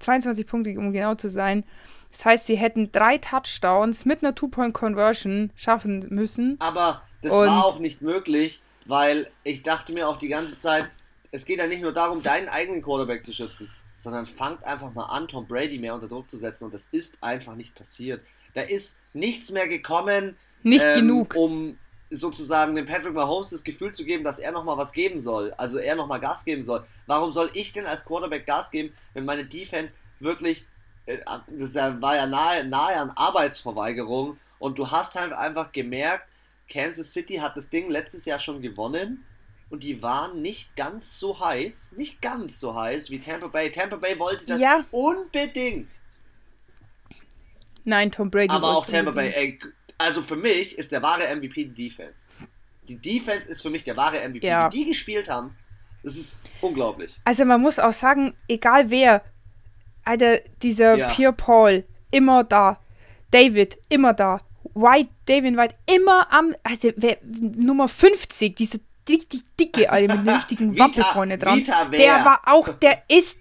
22 Punkte, um genau zu sein. Das heißt, sie hätten drei Touchdowns mit einer Two-Point-Conversion schaffen müssen. Aber das Und war auch nicht möglich, weil ich dachte mir auch die ganze Zeit, es geht ja nicht nur darum, deinen eigenen Quarterback zu schützen, sondern fangt einfach mal an, Tom Brady mehr unter Druck zu setzen. Und das ist einfach nicht passiert. Da ist nichts mehr gekommen. Nicht ähm, genug. Um sozusagen dem Patrick Mahomes das Gefühl zu geben, dass er nochmal was geben soll. Also er nochmal Gas geben soll. Warum soll ich denn als Quarterback Gas geben, wenn meine Defense wirklich, äh, das war ja nahe, nahe an Arbeitsverweigerung und du hast halt einfach gemerkt, Kansas City hat das Ding letztes Jahr schon gewonnen und die waren nicht ganz so heiß, nicht ganz so heiß wie Tampa Bay. Tampa Bay wollte das ja. unbedingt. Nein, Tom Brady. Aber auch Tampa Bay, ey, also für mich ist der wahre MVP die Defense. Die Defense ist für mich der wahre MVP. Ja. Wie die gespielt haben, das ist unglaublich. Also man muss auch sagen, egal wer, Alter, dieser ja. Pierre Paul, immer da. David, immer da. White, David White, immer am, also wer, Nummer 50, diese richtig dicke, Alter, mit einer richtigen (laughs) Wappe vorne dran. Vita der war auch, der ist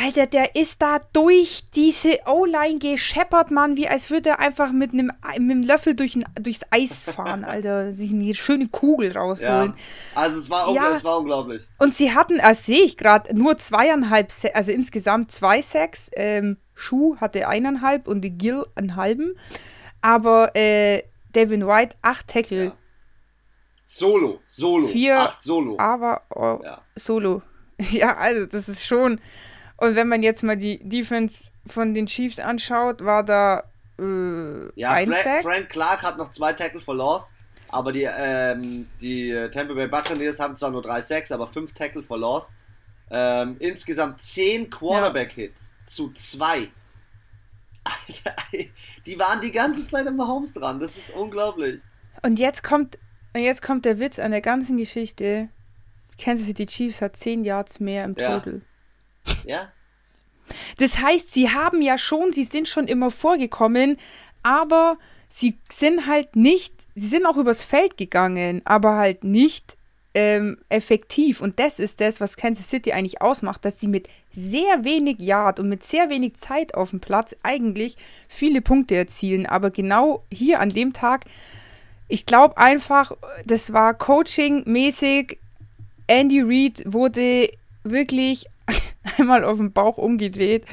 Alter, der ist da durch diese O-Line gescheppert, Mann, wie als würde er einfach mit einem, mit einem Löffel durch ein, durchs Eis fahren, Alter. (laughs) Sich eine schöne Kugel rausholen. Ja, also es war, ja. es war unglaublich. Und sie hatten, das sehe ich gerade, nur zweieinhalb, also insgesamt zwei Sacks. Ähm, Schuh hatte eineinhalb und die Gill einen halben. Aber äh, Devin White, acht Tackle. Ja. Solo, Solo. Vier, acht Solo. Aber oh, ja. Solo. (laughs) Ja, also das ist schon und wenn man jetzt mal die Defense von den Chiefs anschaut, war da äh, ja, ein Fra Sack. Frank Clark hat noch zwei Tackle for Loss, aber die, ähm, die Tampa Bay Buccaneers haben zwar nur drei Sacks, aber fünf Tackle for Loss. Ähm, insgesamt zehn Quarterback-Hits ja. zu zwei. (laughs) die waren die ganze Zeit im Mahomes dran. Das ist unglaublich. Und jetzt kommt Und jetzt kommt der Witz an der ganzen Geschichte. Kansas City Chiefs hat 10 Yards mehr im Ja. Total. Ja? Das heißt, sie haben ja schon, sie sind schon immer vorgekommen, aber sie sind halt nicht, sie sind auch übers Feld gegangen, aber halt nicht ähm, effektiv. Und das ist das, was Kansas City eigentlich ausmacht, dass sie mit sehr wenig Yard und mit sehr wenig Zeit auf dem Platz eigentlich viele Punkte erzielen. Aber genau hier an dem Tag, ich glaube einfach, das war Coaching-mäßig. Andy Reid wurde wirklich (laughs) einmal auf den Bauch umgedreht.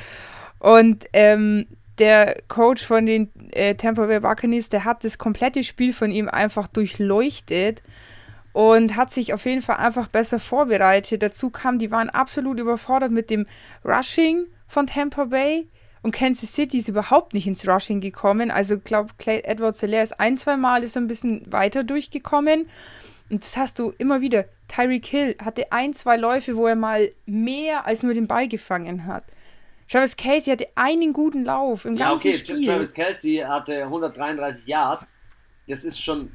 Und ähm, der Coach von den äh, Tampa Bay Buccaneers, der hat das komplette Spiel von ihm einfach durchleuchtet und hat sich auf jeden Fall einfach besser vorbereitet. Dazu kam, die waren absolut überfordert mit dem Rushing von Tampa Bay. Und Kansas City ist überhaupt nicht ins Rushing gekommen. Also, ich glaube, Edward Selaire ist ein, zwei Mal ist ein bisschen weiter durchgekommen. Und das hast du immer wieder. Tyreek Hill hatte ein, zwei Läufe, wo er mal mehr als nur den Ball gefangen hat. Travis Casey hatte einen guten Lauf im Ja, ganzen okay, Spiel. Travis Kelsey hatte 133 Yards. Das ist schon.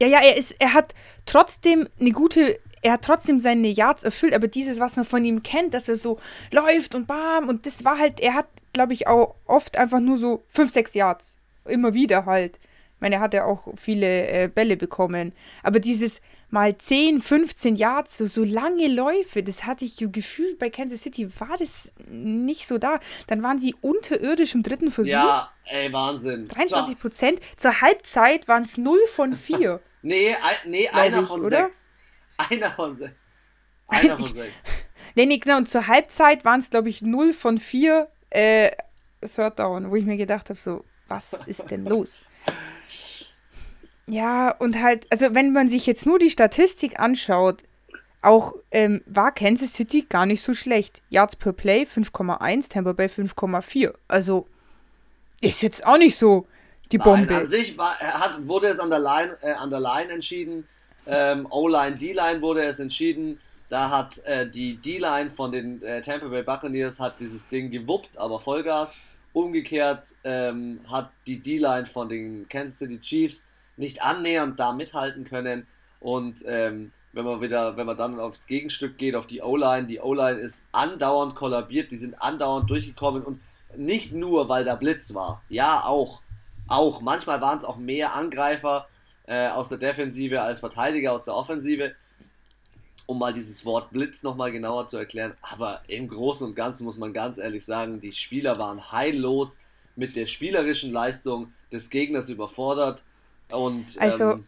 Ja, ja, er ist, er hat trotzdem eine gute, er hat trotzdem seine Yards erfüllt, aber dieses, was man von ihm kennt, dass er so läuft und bam, und das war halt, er hat, glaube ich, auch oft einfach nur so 5, 6 Yards. Immer wieder halt. Ich meine, er hat ja auch viele äh, Bälle bekommen. Aber dieses mal 10, 15 Yards, so, so lange Läufe, das hatte ich so gefühlt bei Kansas City, war das nicht so da. Dann waren sie unterirdisch im dritten Versuch. Ja, ey, Wahnsinn. 23 Prozent. Zur Halbzeit waren es 0 von 4. (laughs) Nee, nee einer ich, von oder? sechs. Einer von sechs. Einer (laughs) von sechs. (laughs) Nee, nee, genau. Und zur Halbzeit waren es, glaube ich, 0 von 4 äh, Third Down, wo ich mir gedacht habe, so, was ist denn los? Ja, und halt, also wenn man sich jetzt nur die Statistik anschaut, auch ähm, war Kansas City gar nicht so schlecht. Yards per Play 5,1, Tampa Bay 5,4. Also ist jetzt auch nicht so die Bombe. Nein, an sich war, hat, wurde es an der Line, äh, an der Line entschieden. Ähm, O-Line, D-Line wurde es entschieden. Da hat äh, die D-Line von den äh, Tampa Bay Buccaneers hat dieses Ding gewuppt, aber Vollgas. Umgekehrt ähm, hat die D-Line von den Kansas City Chiefs nicht annähernd da mithalten können. Und ähm, wenn man wieder, wenn man dann aufs Gegenstück geht, auf die O-Line, die O-Line ist andauernd kollabiert, die sind andauernd durchgekommen und nicht nur, weil da Blitz war. Ja, auch. Auch. Manchmal waren es auch mehr Angreifer äh, aus der Defensive als Verteidiger aus der Offensive. Um mal dieses Wort Blitz nochmal genauer zu erklären. Aber im Großen und Ganzen muss man ganz ehrlich sagen, die Spieler waren heillos mit der spielerischen Leistung des Gegners überfordert. Und Also- ähm,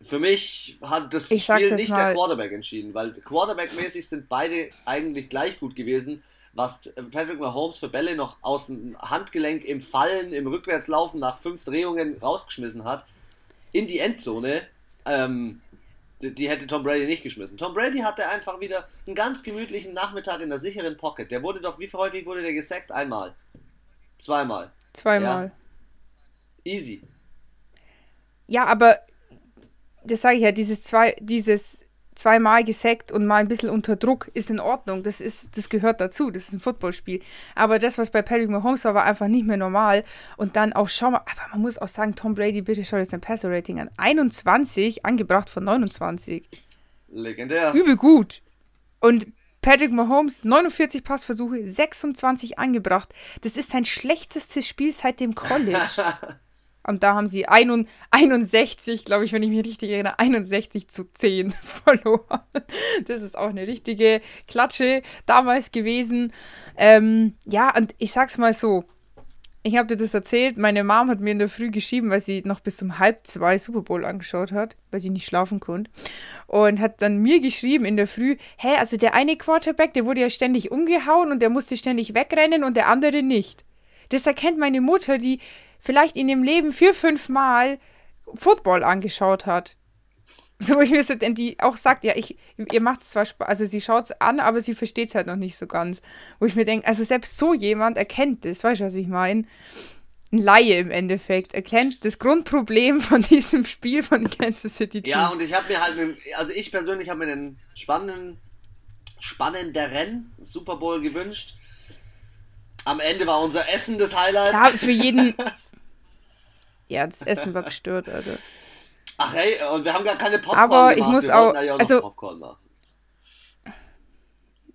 für mich hat das Spiel nicht mal. der Quarterback entschieden, weil Quarterback-mäßig sind beide eigentlich gleich gut gewesen. Was Patrick Mahomes für Bälle noch aus dem Handgelenk im Fallen, im Rückwärtslaufen nach fünf Drehungen rausgeschmissen hat, in die Endzone, ähm, die, die hätte Tom Brady nicht geschmissen. Tom Brady hatte einfach wieder einen ganz gemütlichen Nachmittag in der sicheren Pocket. Der wurde doch, wie häufig wurde der gesackt? Einmal. Zweimal. Zweimal. Easy. Ja, aber das sage ich ja, dieses zwei, dieses zweimal gesackt und mal ein bisschen unter Druck ist in Ordnung. Das ist, das gehört dazu. Das ist ein Footballspiel. Aber das, was bei Patrick Mahomes war, war einfach nicht mehr normal. Und dann auch, schau mal, aber man muss auch sagen, Tom Brady, bitte schau dir sein Passer-Rating an. 21, angebracht von 29. Legendär. Übel gut. Und Patrick Mahomes, 49 Passversuche, 26 angebracht. Das ist sein schlechtestes Spiel seit dem College. (laughs) Und da haben sie ein- 61, glaube ich, wenn ich mich richtig erinnere, 61 zu 10 (laughs) verloren. Das ist auch eine richtige Klatsche damals gewesen. Ähm, ja, und ich sag's mal so. Ich habe dir das erzählt. Meine Mom hat mir in der Früh geschrieben, weil sie noch bis um halb zwei Super Bowl angeschaut hat, weil sie nicht schlafen konnte. Und hat dann mir geschrieben in der Früh: Hä, also der eine Quarterback, der wurde ja ständig umgehauen und der musste ständig wegrennen und der andere nicht. Das erkennt meine Mutter, die vielleicht in ihrem Leben vier, fünf Mal Football angeschaut hat. So, wo ich mir so, denn die auch sagt, ja, ich, ihr macht es zwar Spaß, also sie schaut es an, aber sie versteht es halt noch nicht so ganz. Wo ich mir denke, also selbst so jemand erkennt das, weißt du, was ich meine? Ein Laie im Endeffekt erkennt das Grundproblem (laughs) von diesem Spiel von Kansas City Chiefs. Ja, und ich habe mir halt, einen, also ich persönlich habe mir einen spannenden, spannenderen Super Bowl gewünscht. Am Ende war unser Essen das Highlight. Klar, für jeden. (laughs) ja, das Essen war gestört, Alter. Ach hey, und wir haben gar keine Popcorn Aber gemacht. ich muss wir auch- ja auch also- Popcorn machen.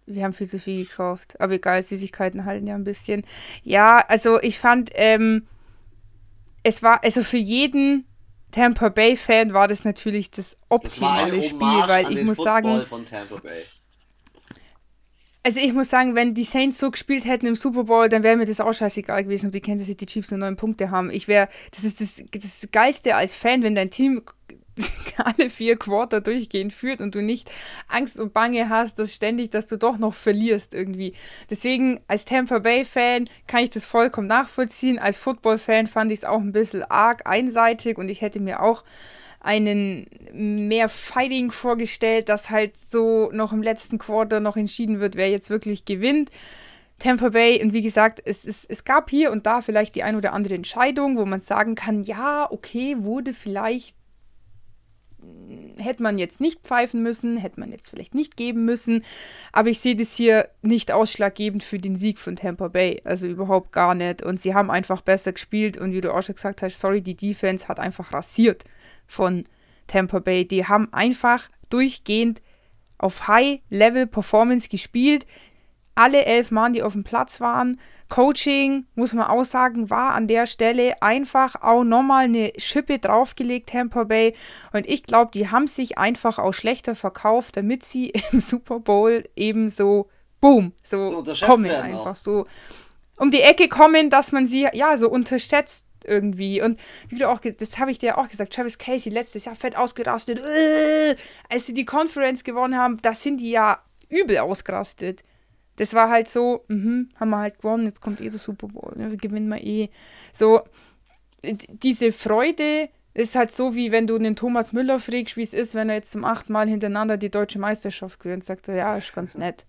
Wir haben viel zu viel gekauft. Aber egal, Süßigkeiten halten ja ein bisschen. Ja, also ich fand, ähm, es war, also für jeden Tampa Bay-Fan war das natürlich das Das optimale Spiel, Hommage weil ich muss sagen, von Tampa Bay. Also ich muss sagen, wenn die Saints so gespielt hätten im Super Bowl, dann wäre mir das auch scheißegal gewesen, ob die Kansas City Chiefs nur neun Punkte haben. Ich wäre, das ist das, das Geilste als Fan, wenn dein Team (laughs) alle vier Quarter durchgehend führt und du nicht Angst und Bange hast, dass ständig, dass du doch noch verlierst irgendwie. Deswegen als Tampa Bay Fan kann ich das vollkommen nachvollziehen. Als Football Fan fand ich es auch ein bisschen arg einseitig und ich hätte mir auch einen mehr Fighting vorgestellt, dass halt so noch im letzten Quarter noch entschieden wird, wer jetzt wirklich gewinnt. Tampa Bay, und wie gesagt, es, es, es gab hier und da vielleicht die ein oder andere Entscheidung, wo man sagen kann, ja, okay, wurde vielleicht, hätte man jetzt nicht pfeifen müssen, hätte man jetzt vielleicht nicht geben müssen, aber ich sehe das hier nicht ausschlaggebend für den Sieg von Tampa Bay, also überhaupt gar nicht. Und sie haben einfach besser gespielt und wie du auch schon gesagt hast, sorry, die Defense hat einfach rasiert von Tampa Bay. Die haben einfach durchgehend auf High-Level-Performance gespielt. Alle elf Mann, die auf dem Platz waren. Coaching, muss man auch sagen, war an der Stelle einfach auch nochmal eine Schippe draufgelegt, Tampa Bay. Und ich glaube, die haben sich einfach auch schlechter verkauft, damit sie (laughs) im Super Bowl eben so, boom, so, So kommen einfach auch. so um die Ecke kommen, dass man sie ja so unterschätzt irgendwie. Und wie du auch, das habe ich dir auch gesagt, Travis Casey letztes Jahr fett ausgerastet. Äh, als sie die Conference gewonnen haben, da sind die ja übel ausgerastet. Das war halt so, mhm, haben wir halt gewonnen, jetzt kommt eh der Super Bowl, ne, wir gewinnen wir eh. So, diese Freude ist halt so, wie wenn du den Thomas Müller fragst, wie es ist, wenn er jetzt zum achten Mal hintereinander die deutsche Meisterschaft gewinnt. Sagt er, ja, ist ganz nett.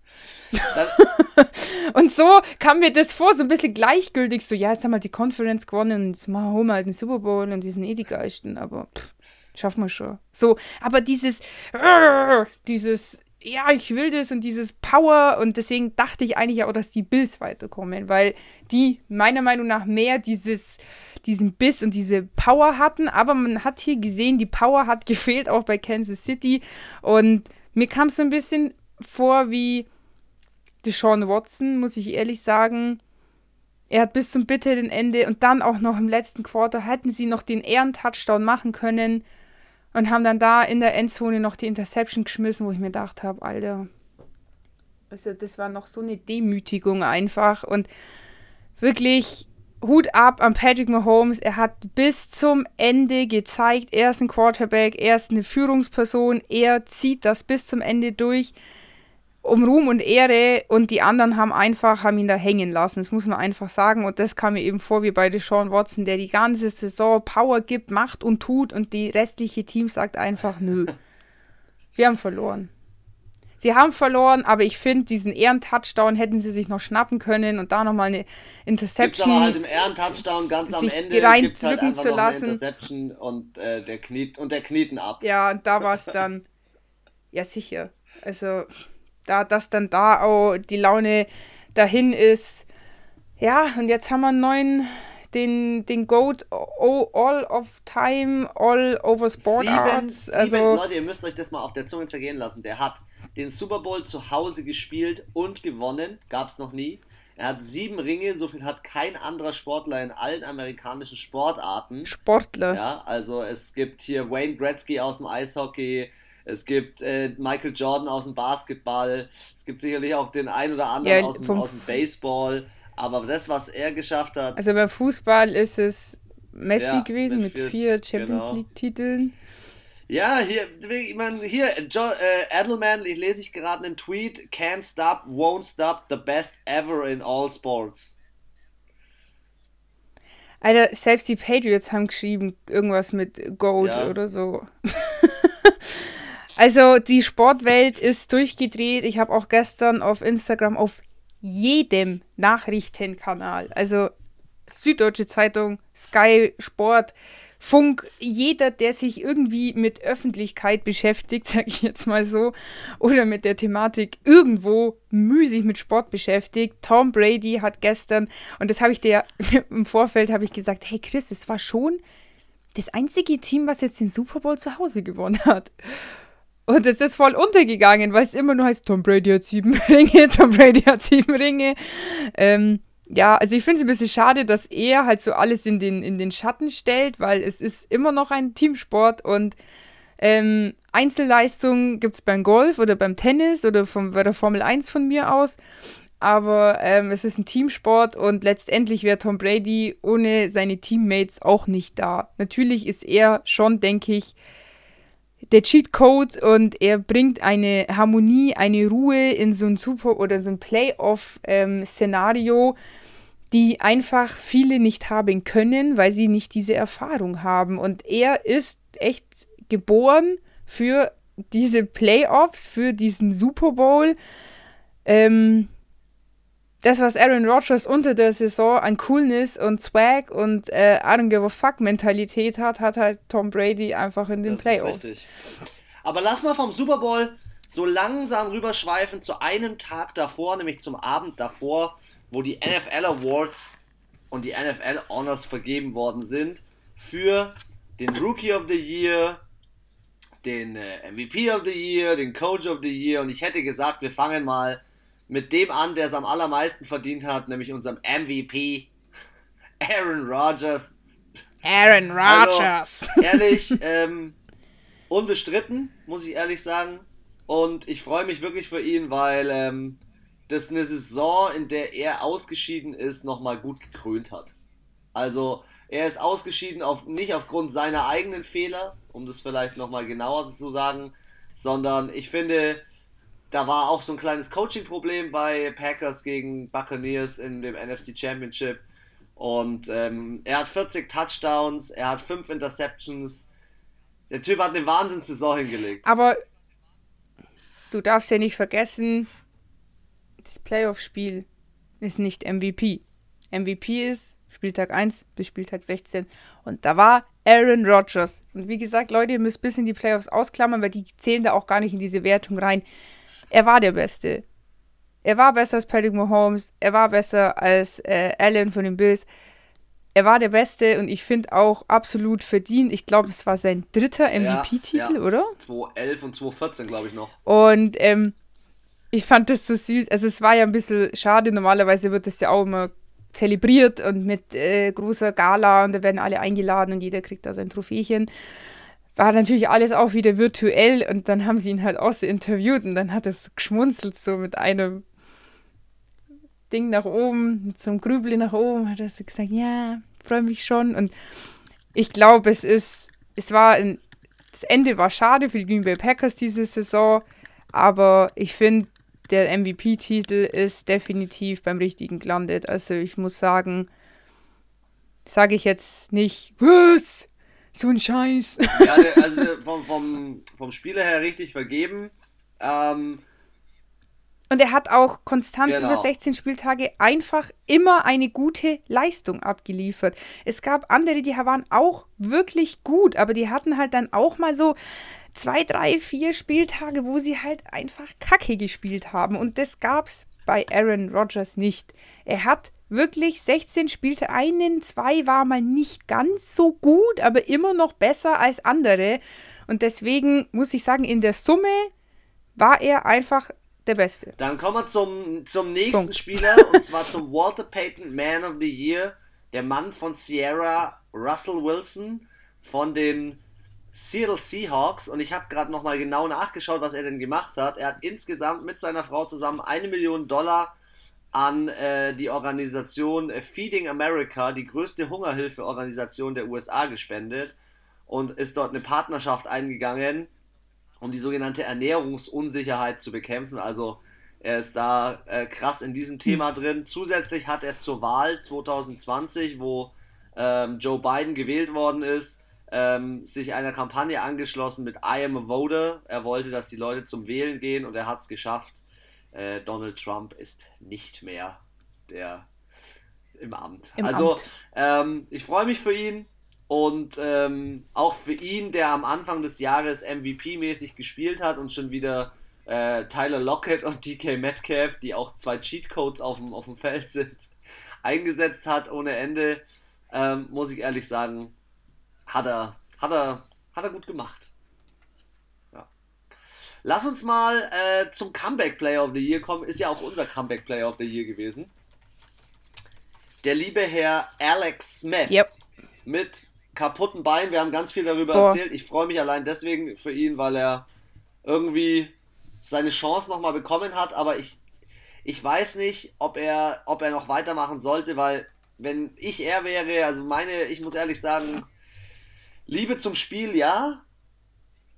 (laughs) und so kam mir das vor, so ein bisschen gleichgültig, so, ja, jetzt haben wir die Conference gewonnen und jetzt machen, holen wir halt den Super Bowl und wir sind eh die Geisten, aber pff, schaffen wir schon. So, aber dieses, dieses, ja, ich will das und dieses Power und deswegen dachte ich eigentlich auch, dass die Bills weiterkommen, weil die meiner Meinung nach mehr dieses, diesen Biss und diese Power hatten, aber man hat hier gesehen, die Power hat (laughs) gefehlt, auch bei Kansas City. Und mir kam es so ein bisschen vor wie Deshaun Watson, muss ich ehrlich sagen. Er hat bis zum bitteren Ende und dann auch noch im letzten Quarter hätten sie noch den Ehrentouchdown machen können und haben dann da in der Endzone noch die Interception geschmissen, wo ich mir gedacht habe, Alter, also das war noch so eine Demütigung einfach und wirklich Hut ab an Patrick Mahomes. Er hat bis zum Ende gezeigt, er ist ein Quarterback, er ist eine Führungsperson, er zieht das bis zum Ende durch um Ruhm und Ehre und die anderen haben einfach, haben ihn da hängen lassen. Das muss man einfach sagen. Und das kam mir eben vor wie bei Deshaun Watson, der die ganze Saison Power gibt, macht und tut und die restliche Team sagt einfach, nö. Wir haben verloren. Sie haben verloren, aber ich finde, diesen Ehrentouchdown hätten sie sich noch schnappen können und da nochmal eine Gibt's Interception. aber halt im Ehrentouchdown ganz am Ende gibt's halt einfach zu noch eine lassen. Interception und äh, der kniet und der knieten ab. Ja, und da war es dann, ja sicher. Also, da, dass dann da auch die Laune dahin ist. Ja, und jetzt haben wir einen neuen, den, den Goat All of Time, All over Sport Sieben, Arts. sieben, Also, Leute, ihr müsst euch das mal auf der Zunge zergehen lassen. Der hat den Super Bowl zu Hause gespielt und gewonnen. Gab's noch nie. Er hat sieben Ringe, so viel hat kein anderer Sportler in allen amerikanischen Sportarten. Sportler. Ja, also es gibt hier Wayne Gretzky aus dem Eishockey, es gibt äh, Michael Jordan aus dem Basketball, es gibt sicherlich auch den ein oder anderen Ja, aus, dem, aus dem Baseball, aber das, was er geschafft hat, Also beim Fußball ist es Messi Ja, gewesen mit mit vier- vier Champions genau. League-Titeln. ja, hier, ich mein, hier, jo, äh, Edelman, ich lese ich gerade einen Tweet, can't stop, won't stop, the best ever in all sports. Alter, selbst die Patriots haben geschrieben, irgendwas mit Goat Ja. oder so. (laughs) also die Sportwelt ist durchgedreht. Ich habe auch gestern auf Instagram auf jedem Nachrichtenkanal, also Süddeutsche Zeitung, Sky Sport, Funk, jeder, der sich irgendwie mit Öffentlichkeit beschäftigt, (laughs) sag ich jetzt mal so, oder mit der Thematik irgendwo müßig mit Sport beschäftigt. Tom Brady hat gestern, und das habe ich dir (laughs) im Vorfeld habe ich gesagt, hey Chris, es war schon das einzige Team, was jetzt den Super Bowl zu Hause gewonnen hat. Und es ist voll untergegangen, weil es immer nur heißt, Tom Brady hat sieben (laughs) Ringe, Tom Brady hat sieben Ringe. Ähm, ja, also ich finde es ein bisschen schade, dass er halt so alles in den, in den Schatten stellt, weil es ist immer noch ein Teamsport und ähm, Einzelleistungen gibt es beim Golf oder beim Tennis oder vom, bei der Formel 1 von mir aus. Aber ähm, es ist ein Teamsport und letztendlich wäre Tom Brady ohne seine Teammates auch nicht da. Natürlich ist er schon, denke ich, der Cheatcode und er bringt eine Harmonie, eine Ruhe in so ein Super- oder so ein Playoff-Szenario, ähm, die einfach viele nicht haben können, weil sie nicht diese Erfahrung haben. Und er ist echt geboren für diese Playoffs, für diesen Super Bowl. Ähm, das, was Aaron Rodgers unter der Saison an Coolness und Swag und äh, I don't give a fuck Mentalität hat, hat halt Tom Brady einfach in den das Playoffs. Richtig. Aber lass mal vom Super Bowl so langsam rüberschweifen zu einem Tag davor, nämlich zum Abend davor, wo die NFL Awards und die NFL Honors vergeben worden sind für den Rookie of the Year, den äh, MVP of the Year, den Coach of the Year und ich hätte gesagt, wir fangen mal mit dem an, der es am allermeisten verdient hat, nämlich unserem MVP, Aaron Rodgers. Aaron Rodgers. Also, (laughs) ehrlich, ähm, unbestritten, muss ich ehrlich sagen. Und ich freue mich wirklich für ihn, weil ähm, das eine Saison, in der er ausgeschieden ist, nochmal gut gekrönt hat. Also, er ist ausgeschieden auf, nicht aufgrund seiner eigenen Fehler, um das vielleicht nochmal genauer zu sagen, sondern ich finde, da war auch so ein kleines Coaching-Problem bei Packers gegen Buccaneers in dem NFC Championship. Und ähm, er hat 40 Touchdowns, er hat 5 Interceptions. Der Typ hat eine Wahnsinnssaison hingelegt. Aber du darfst ja nicht vergessen, das Playoff-Spiel ist nicht MVP. MVP ist Spieltag 1 bis Spieltag 16. Und da war Aaron Rodgers. Und wie gesagt, Leute, ihr müsst ein bisschen die Playoffs ausklammern, weil die zählen da auch gar nicht in diese Wertung rein er war der Beste. Er war besser als Patrick Mahomes, er war besser als äh, Allen von den Bills. Er war der Beste und ich finde auch absolut verdient. Ich glaube, das war sein dritter MVP-Titel, ja, ja. oder? 2011 und 2014, glaube ich noch. Und ähm, ich fand das so süß. Also es war ja ein bisschen schade. Normalerweise wird das ja auch immer zelebriert und mit äh, großer Gala und da werden alle eingeladen und jeder kriegt da sein Trophächen war natürlich alles auch wieder virtuell und dann haben sie ihn halt auch so interviewt und dann hat er so geschmunzelt, so mit einem Ding nach oben, mit so einem Grübli nach oben, hat er so gesagt, ja, freue mich schon und ich glaube, es ist, es war, ein, das Ende war schade für die Green Bay Packers diese Saison, aber ich finde, der MVP-Titel ist definitiv beim Richtigen gelandet. Also ich muss sagen, sage ich jetzt nicht, was? So ein Scheiß. Ja, (laughs) also vom, vom, vom Spieler her richtig vergeben. Ähm, und er hat auch konstant genau. über 16 Spieltage einfach immer eine gute Leistung abgeliefert. Es gab andere, die waren auch wirklich gut, aber die hatten halt dann auch mal so zwei, drei, vier Spieltage, wo sie halt einfach Kacke gespielt haben. Und das gab's bei Aaron Rodgers nicht. Er hat wirklich 16 spielte einen, zwei war mal nicht ganz so gut, aber immer noch besser als andere. Und deswegen muss ich sagen, in der Summe war er einfach der Beste. Dann kommen wir zum, zum nächsten Punkt. Spieler (laughs) und zwar zum Walter Payton Man of the Year, der Mann von Sierra Russell Wilson von den Seattle Seahawks und ich habe gerade nochmal genau nachgeschaut, was er denn gemacht hat. Er hat insgesamt mit seiner Frau zusammen eine Million Dollar an äh, die Organisation Feeding America, die größte Hungerhilfeorganisation der USA, gespendet und ist dort eine Partnerschaft eingegangen, um die sogenannte Ernährungsunsicherheit zu bekämpfen. Also er ist da äh, krass in diesem Thema hm. drin. Zusätzlich hat er zur Wahl 2020, wo ähm, Joe Biden gewählt worden ist, ähm, sich einer Kampagne angeschlossen mit I am a voter. Er wollte, dass die Leute zum Wählen gehen und er hat es geschafft äh, Donald Trump ist nicht mehr der im Amt. Im also Amt. Ähm, ich freue mich für ihn und ähm, auch für ihn, der am Anfang des Jahres MVP-mäßig gespielt hat und schon wieder äh, Tyler Lockett und DK Metcalf, die auch zwei Cheatcodes auf dem, auf dem Feld sind, (laughs) eingesetzt hat ohne Ende, ähm, muss ich ehrlich sagen, hat er, hat er, hat er gut gemacht. Lass uns mal äh, zum Comeback Player of the Year kommen. Ist ja auch unser Comeback Player of the Year gewesen. Der liebe Herr Alex Smith. Yep. Mit kaputten Beinen. Wir haben ganz viel darüber Boah. erzählt. Ich freue mich allein deswegen für ihn, weil er irgendwie seine Chance nochmal bekommen hat. Aber ich, ich weiß nicht, ob er, ob er noch weitermachen sollte, weil wenn ich er wäre, also meine, ich muss ehrlich sagen, Liebe zum Spiel, ja.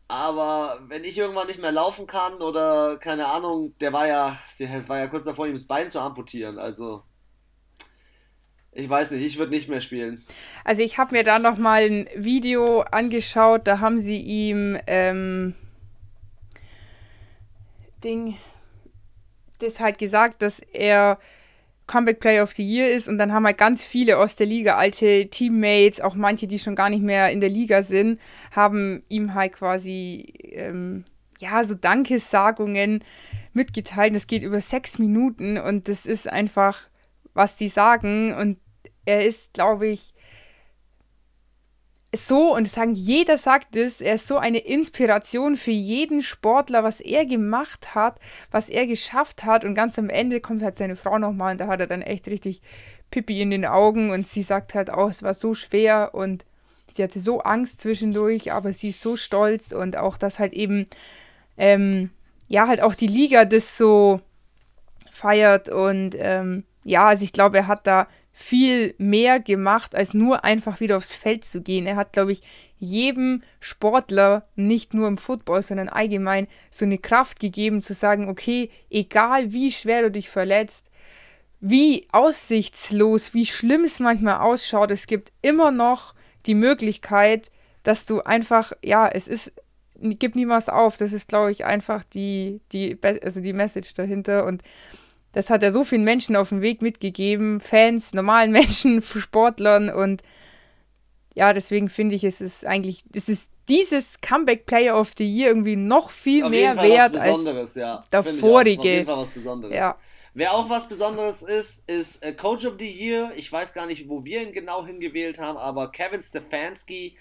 Aber wenn ich irgendwann nicht mehr laufen kann oder keine Ahnung, der war ja, der war ja kurz davor, ihm das Bein zu amputieren. Also ich weiß nicht, ich würde nicht mehr spielen. Also ich habe mir da noch mal ein Video angeschaut, da haben sie ihm ähm, Ding das halt gesagt, dass er Comeback Player of the Year ist und dann haben halt ganz viele aus der Liga, alte Teammates, auch manche, die schon gar nicht mehr in der Liga sind, haben ihm halt quasi ähm, ja so Dankessagungen mitgeteilt. Das geht über sechs Minuten und das ist einfach, was die sagen und er ist, glaube ich, so, und sagen, jeder sagt es, er ist so eine Inspiration für jeden Sportler, was er gemacht hat, was er geschafft hat. Und ganz am Ende kommt halt seine Frau nochmal und da hat er dann echt richtig Pippi in den Augen und sie sagt halt auch, es war so schwer und sie hatte so Angst zwischendurch, aber sie ist so stolz und auch, dass halt eben, ähm, ja, halt auch die Liga das so feiert und ähm, ja, also ich glaube, er hat da viel mehr gemacht, als nur einfach wieder aufs Feld zu gehen. Er hat, glaube ich, jedem Sportler, nicht nur im Football, sondern allgemein, so eine Kraft gegeben, zu sagen, okay, egal wie schwer du dich verletzt, wie aussichtslos, wie schlimm es manchmal ausschaut, es gibt immer noch die Möglichkeit, dass du einfach, ja, es ist, gib niemals auf. Das ist, glaube ich, einfach die, die, also die Message dahinter. Und das hat er so vielen Menschen auf dem Weg mitgegeben, Fans, normalen (laughs) Menschen, Sportlern und ja, deswegen finde ich, es ist eigentlich, es ist dieses Comeback Player of the Year irgendwie noch viel Auf mehr wert als ja. der vorige. Ja. Wer auch was Besonderes ist, ist äh, Coach of the Year. Ich weiß gar nicht, wo wir ihn genau hingewählt haben, aber Kevin Stefanski,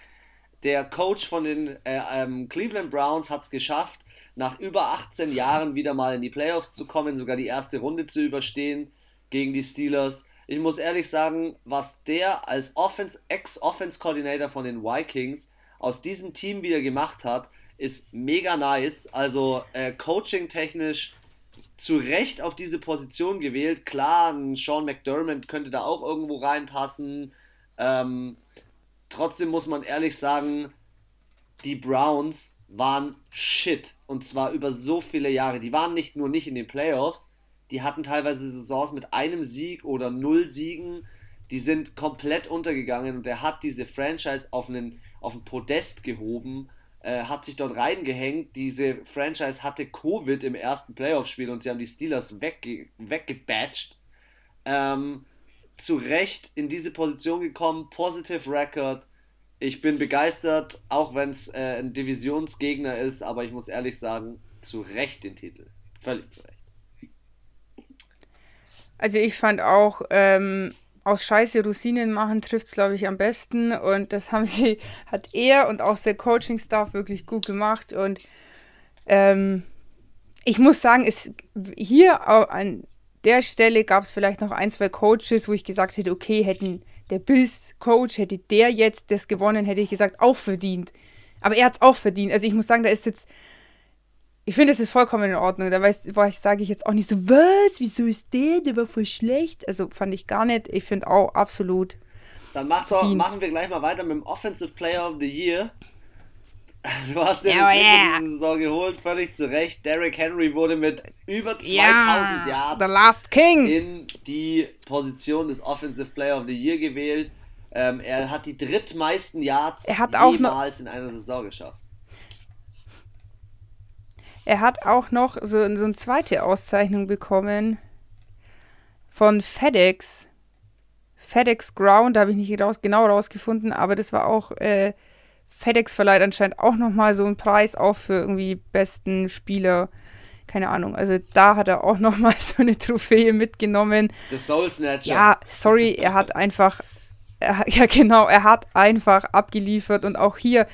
der Coach von den äh, ähm, Cleveland Browns, hat es geschafft, nach über 18 Jahren wieder mal in die Playoffs zu kommen, sogar die erste Runde zu überstehen gegen die Steelers. Ich muss ehrlich sagen, was der als Offense, Ex-Offense-Coordinator von den Vikings aus diesem Team wieder gemacht hat, ist mega nice. Also äh, coaching-technisch zu Recht auf diese Position gewählt. Klar, ein Sean McDermott könnte da auch irgendwo reinpassen. Ähm, trotzdem muss man ehrlich sagen, die Browns waren shit. Und zwar über so viele Jahre. Die waren nicht nur nicht in den Playoffs, die hatten teilweise Saisons mit einem Sieg oder null Siegen. Die sind komplett untergegangen und er hat diese Franchise auf einen, auf ein Podest gehoben, äh, hat sich dort reingehängt. Diese Franchise hatte Covid im ersten Playoff-Spiel und sie haben die Steelers wegge weggebatcht. Ähm, zu Recht in diese Position gekommen, positive Record. Ich bin begeistert, auch wenn es äh, ein Divisionsgegner ist, aber ich muss ehrlich sagen, zu Recht den Titel. Völlig zu Recht. Also ich fand auch, ähm, aus Scheiße Rosinen machen trifft es, glaube ich, am besten. Und das haben (laughs) sie, hat er und auch der Coaching-Staff wirklich gut gemacht. Und ähm, ich muss sagen, es, hier an der Stelle gab es vielleicht noch ein, zwei Coaches, wo ich gesagt hätte, okay, hätten der Bills-Coach, hätte der jetzt das gewonnen, hätte ich gesagt, auch verdient. Aber er hat es auch verdient. Also ich muss sagen, da ist jetzt ich finde, es ist vollkommen in Ordnung. Da weiß, sage ich jetzt auch nicht so, was, wieso ist der, der war voll schlecht. Also fand ich gar nicht. Ich finde auch absolut. Dann doch, machen wir gleich mal weiter mit dem Offensive Player of the Year. (laughs) Du hast den Ja, yeah, yeah. diese Saison geholt, völlig zu Recht. Derrick Henry wurde mit über 2000 Ja, the Yards Last King. in die Position des Offensive Player of the Year gewählt. Ähm, er hat die drittmeisten Yards Er hat auch noch- jemals in einer Saison geschafft. Er hat auch noch so, so eine zweite Auszeichnung bekommen von FedEx. FedEx Ground, da habe ich nicht raus, genau rausgefunden, aber das war auch, äh, FedEx verleiht anscheinend auch nochmal so einen Preis auch für irgendwie besten Spieler. Keine Ahnung, also da hat er auch nochmal (laughs) so eine Trophäe mitgenommen. The Soul Snatcher. Ja, sorry, er hat einfach er, (laughs) ja genau, er hat einfach abgeliefert und auch hier,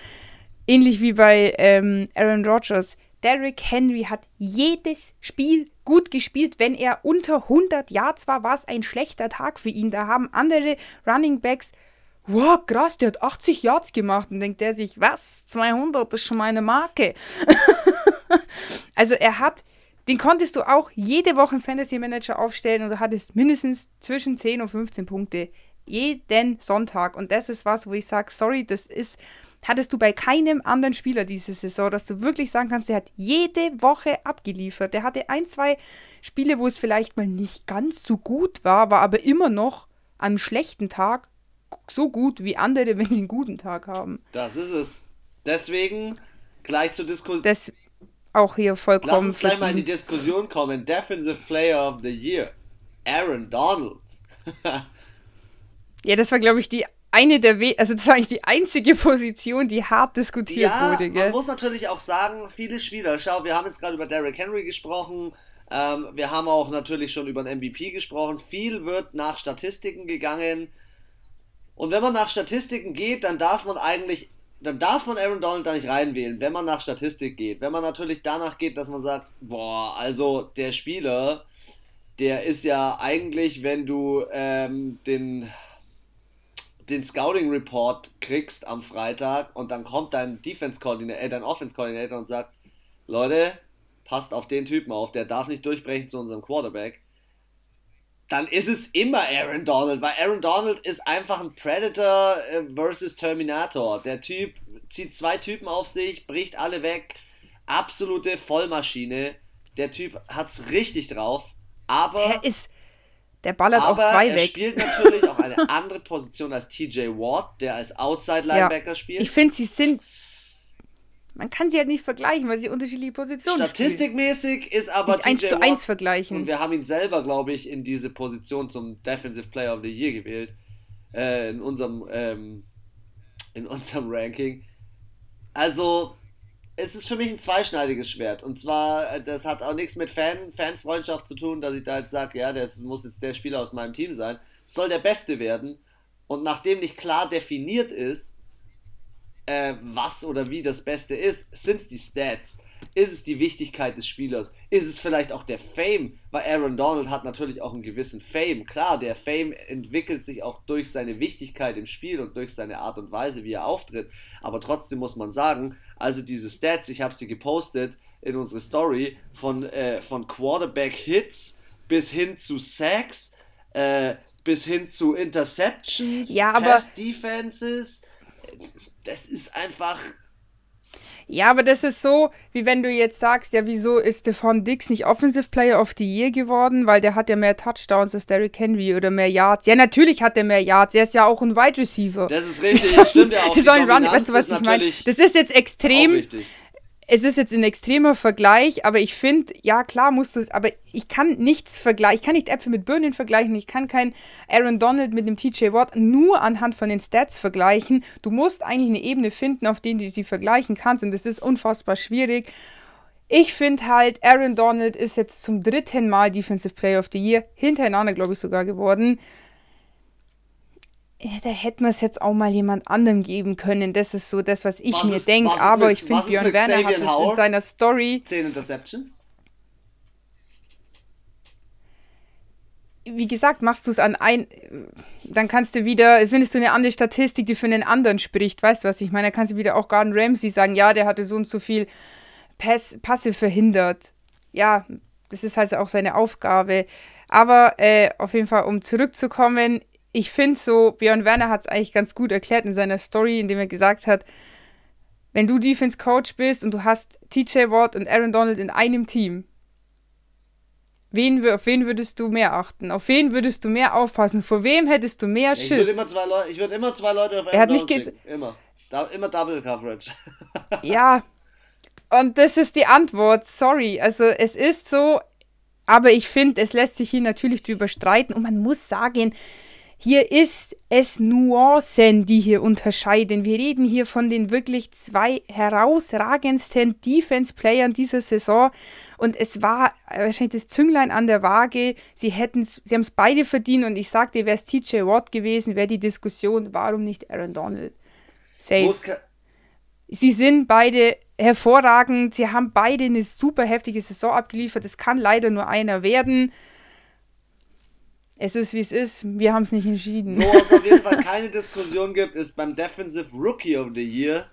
ähnlich wie bei ähm, Aaron Rodgers, Derrick Henry hat jedes Spiel gut gespielt. Wenn er unter 100 Yards war, war es ein schlechter Tag für ihn. Da haben andere Running Backs, wow, krass, der hat 80 Yards gemacht. Und denkt er sich, was, 200, das ist schon meine Marke. (laughs) also er hat, den konntest du auch jede Woche im Fantasy Manager aufstellen und du hattest mindestens zwischen 10 und 15 Punkte. Jeden Sonntag. Und das ist was, wo ich sage, sorry, das ist hattest du bei keinem anderen Spieler diese Saison, dass du wirklich sagen kannst, der hat jede Woche abgeliefert. Der hatte ein, zwei Spiele, wo es vielleicht mal nicht ganz so gut war, war aber immer noch am schlechten Tag so gut wie andere, (laughs) wenn sie einen guten Tag haben. Das ist es. Deswegen gleich zur Diskussion. Das auch hier vollkommen. Lass uns gleich mal in die Diskussion kommen. Defensive Player of the Year. Aaron Donald. ja, das war, glaube ich, die eine der, We also das war eigentlich die einzige Position, die hart diskutiert ja, wurde. Gell? Man muss natürlich auch sagen, viele Spieler, schau, wir haben jetzt gerade über Derrick Henry gesprochen, ähm, wir haben auch natürlich schon über den MVP gesprochen. Viel wird nach Statistiken gegangen. Und wenn man nach Statistiken geht, dann darf man eigentlich, dann darf man Aaron Donald da nicht reinwählen, wenn man nach Statistik geht. Wenn man natürlich danach geht, dass man sagt, boah, also der Spieler, der ist ja eigentlich, wenn du ähm, den den Scouting Report kriegst am Freitag und dann kommt dein Defense Coordinator, äh, dein Offense Coordinator und sagt, Leute, passt auf den Typen auf, der darf nicht durchbrechen zu unserem Quarterback. Dann ist es immer Aaron Donald, weil Aaron Donald ist einfach ein Predator äh, versus Terminator. Der Typ zieht zwei Typen auf sich, bricht alle weg. Absolute Vollmaschine. Der Typ hat's richtig drauf. Aber. Der ist der ballert auch zwei er weg. Er spielt natürlich auch eine (laughs) andere Position als TJ Watt, der als Outside Linebacker ja. spielt. Ich finde, sie sind. Man kann sie halt nicht vergleichen, weil sie unterschiedliche Positionen Statistikmäßig spielen. ist aber nicht 1 zu 1 vergleichen. Und wir haben ihn selber, glaube ich, in diese Position zum Defensive Player of the Year gewählt. Äh, in unserem ähm, in unserem Ranking. Also, es ist für mich ein zweischneidiges Schwert. Und zwar, äh, das hat auch nichts mit Fan, Fanfreundschaft zu tun, dass ich da jetzt sage, ja, das muss jetzt der Spieler aus meinem Team sein. Es soll der Beste werden. Und nachdem nicht klar definiert ist, äh, was oder wie das Beste ist, sind es die Stats. Ist es die Wichtigkeit des Spielers? Ist es vielleicht auch der Fame? Weil Aaron Donald hat natürlich auch einen gewissen Fame. Klar, der Fame entwickelt sich auch durch seine Wichtigkeit im Spiel und durch seine Art und Weise, wie er auftritt. Aber trotzdem muss man sagen, also diese Stats, ich habe sie gepostet in unsere Story, von, äh, von Quarterback-Hits bis hin zu Sacks, äh, bis hin zu Interceptions, ja, Defenses. Das ist einfach ja, aber das ist so, wie wenn du jetzt sagst, ja, wieso ist Stefan Dix nicht Offensive Player of the Year geworden? Weil der hat ja mehr Touchdowns als Derrick Henry oder mehr Yards. Ja, natürlich hat er mehr Yards. Er ist ja auch ein Wide Receiver. Das ist (laughs) richtig, das stimmt ja auch. Die sollen Run, weißt du, was ich meine? Das ist jetzt extrem es ist jetzt ein extremer Vergleich, aber ich finde, ja klar musst du es, aber ich kann nichts vergleichen, ich kann nicht Äpfel mit Birnen vergleichen, ich kann kein Aaron Donald mit dem TJ Watt nur anhand von den Stats vergleichen. Du musst eigentlich eine Ebene finden, auf der du sie vergleichen kannst und das ist unfassbar schwierig. Ich finde halt, Aaron Donald ist jetzt zum dritten Mal Defensive Player of the Year, hintereinander glaube ich sogar geworden da hätte man es jetzt auch mal jemand anderem geben können. Das ist so das, was ich was mir denke. Aber mit, ich finde, Björn Werner Xavier hat das Howard? in seiner Story. 10 Interceptions? Wie gesagt, machst du es an ein, dann kannst du wieder, findest du eine andere Statistik, die für einen anderen spricht. Weißt du, was ich meine? Da kannst du wieder auch Gordon Ramsay sagen, ja, der hatte so und so viel Pass, Passe verhindert. Ja, das ist halt auch seine Aufgabe. Aber äh, auf jeden Fall, um zurückzukommen, ich finde so, Björn Werner hat es eigentlich ganz gut erklärt in seiner Story, indem er gesagt hat, wenn du Defense Coach bist und du hast TJ Watt und Aaron Donald in einem Team, wen, auf wen würdest du mehr achten? Auf wen würdest du mehr aufpassen? Vor wem hättest du mehr Schiss? Ich würde immer zwei, Leu würd immer zwei Leute auf Aaron er hat nicht Donald Immer. Da, immer Double Coverage. (laughs) ja. Und das ist die Antwort. Sorry. Also es ist so, aber ich finde, es lässt sich hier natürlich drüber streiten und man muss sagen, hier ist es Nuancen, die hier unterscheiden. Wir reden hier von den wirklich zwei herausragendsten Defense-Playern dieser Saison. Und es war wahrscheinlich das Zünglein an der Waage. Sie hätten sie haben es beide verdient. Und ich sagte, wäre es TJ Watt gewesen, wäre die Diskussion, warum nicht Aaron Donald? Safe. Sie sind beide hervorragend. Sie haben beide eine super heftige Saison abgeliefert. Es kann leider nur einer werden. Es ist, wie es ist. Wir haben es nicht entschieden. Wo es auf jeden Fall keine Diskussion gibt, ist beim Defensive Rookie of the Year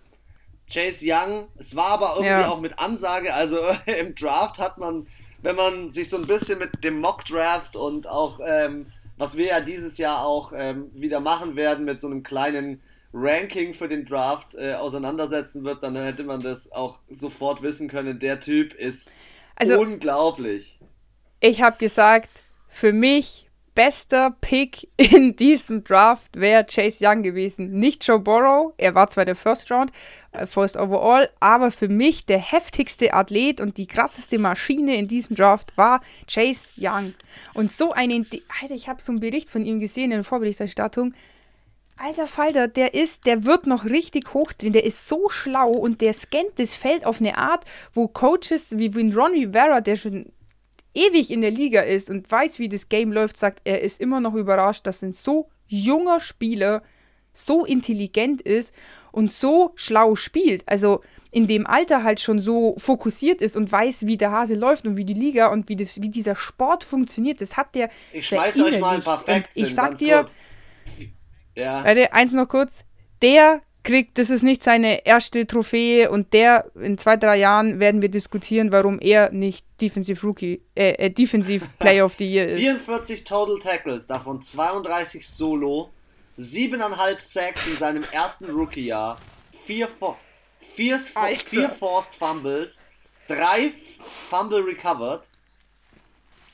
Chase Young. Es war aber irgendwie ja. auch mit Ansage. Also (laughs) im Draft hat man, wenn man sich so ein bisschen mit dem Mock Draft und auch, ähm, was wir ja dieses Jahr auch ähm, wieder machen werden, mit so einem kleinen Ranking für den Draft äh, auseinandersetzen wird, dann hätte man das auch sofort wissen können. Der Typ ist also, unglaublich. Ich habe gesagt, für mich bester Pick in (laughs) diesem Draft wäre Chase Young gewesen. Nicht Joe Burrow, er war zwar der First Round, äh, First Overall, aber für mich der heftigste Athlet und die krasseste Maschine in diesem Draft war Chase Young. Und so einen, Alter, ich habe so einen Bericht von ihm gesehen in der Vorberichterstattung. Alter Falter, der ist, der wird noch richtig hoch drin, der ist so schlau und der scannt das Feld auf eine Art, wo Coaches wie Ron Rivera, der schon ewig in der Liga ist und weiß, wie das Game läuft, sagt, er ist immer noch überrascht, dass ein so junger Spieler so intelligent ist und so schlau spielt. Also in dem Alter halt schon so fokussiert ist und weiß, wie der Hase läuft und wie die Liga und wie, das, wie dieser Sport funktioniert. Das hat der. Ich schmeiß euch mal ein paar Facts Ich sag dir. Kurz. Ja. Warte, eins noch kurz. Der kriegt, das ist nicht seine erste Trophäe und der in zwei, drei Jahren werden wir diskutieren, warum er nicht Defensive Rookie, äh, äh Defensive (laughs) Player of the Year ist. 44 Total Tackles, davon 32 Solo, 7,5 Sacks in seinem ersten Rookie-Jahr, 4 vier, vier Forced Fumbles, 3 Fumble Recovered,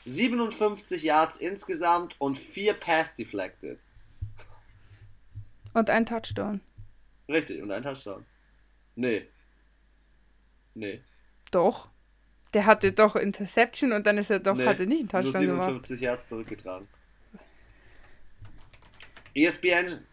57 Yards insgesamt und 4 Pass Deflected. Und ein Touchdown. Richtig, und ein Touchdown. Nee. Nee. Doch. Der hatte doch Interception und dann ist er doch, nee, hatte nicht einen Touchdown nur 57 gemacht. Yards zurückgetragen. ESPN.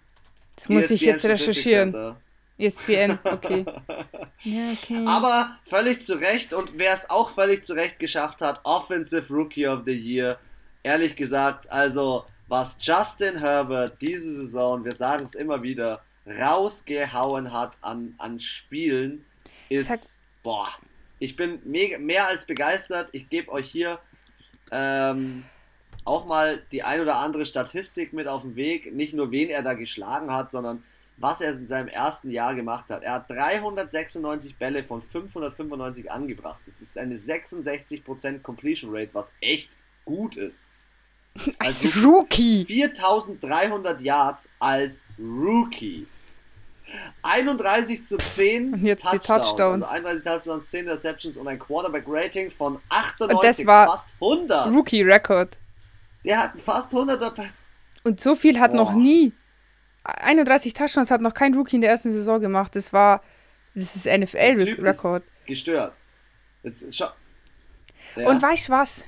Das muss ESPN ich jetzt recherchieren. ESPN, okay. (laughs) ja, okay. Aber völlig zu Recht und wer es auch völlig zu Recht geschafft hat, Offensive Rookie of the Year. Ehrlich gesagt, also was Justin Herbert diese Saison, wir sagen es immer wieder, rausgehauen hat an, an Spielen, ist, Sag boah, ich bin mega, mehr als begeistert. Ich gebe euch hier ähm, auch mal die ein oder andere Statistik mit auf den Weg. Nicht nur, wen er da geschlagen hat, sondern was er in seinem ersten Jahr gemacht hat. Er hat 396 Bälle von 595 angebracht. Das ist eine 66% Completion Rate, was echt gut ist. Als also Rookie. 4300 Yards als Rookie. 31 zu 10 und jetzt Touchdowns. die Touchdowns. Also 31 Touchdowns, 10 Interceptions und ein Quarterback-Rating von 98, und das war fast 100. Rookie-Record. Der hat fast 100 Und so viel hat Boah. noch nie. 31 Touchdowns hat noch kein Rookie in der ersten Saison gemacht. Das war. Das ist NFL-Rekord. Gestört. Jetzt, ja. Und weißt du was?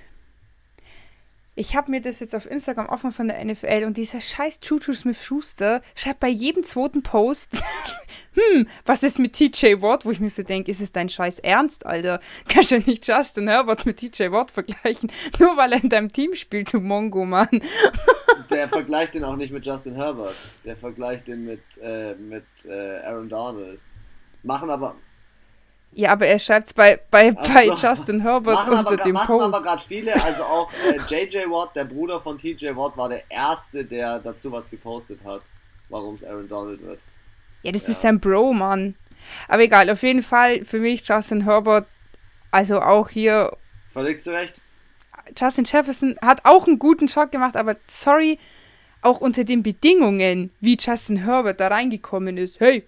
Ich habe mir das jetzt auf Instagram offen von der NFL und dieser scheiß Juju Smith-Schuster schreibt bei jedem zweiten Post, (laughs) hm, was ist mit TJ Watt? Wo ich mir so denke, ist es dein scheiß Ernst, Alter? (laughs) Kannst du nicht Justin Herbert mit TJ Watt vergleichen? (laughs) Nur weil er in deinem Team spielt, du Mongo, Mann. Der vergleicht den auch nicht mit Justin Herbert. Der vergleicht den mit, äh, mit äh, Aaron Donald. Machen aber, ja, aber er schreibt es bei, bei, bei Justin Herbert machen unter aber, dem machen Post. Aber gerade viele, also auch äh, JJ Watt, der Bruder von TJ Watt, war der Erste, der dazu was gepostet hat, warum es Aaron Donald wird. Ja, das ja. ist sein Bro, Mann. Aber egal, auf jeden Fall für mich Justin Herbert, also auch hier. Völlig zu Recht. Justin Jefferson hat auch einen guten Shot gemacht, aber sorry, auch unter den Bedingungen, wie Justin Herbert da reingekommen ist. Hey,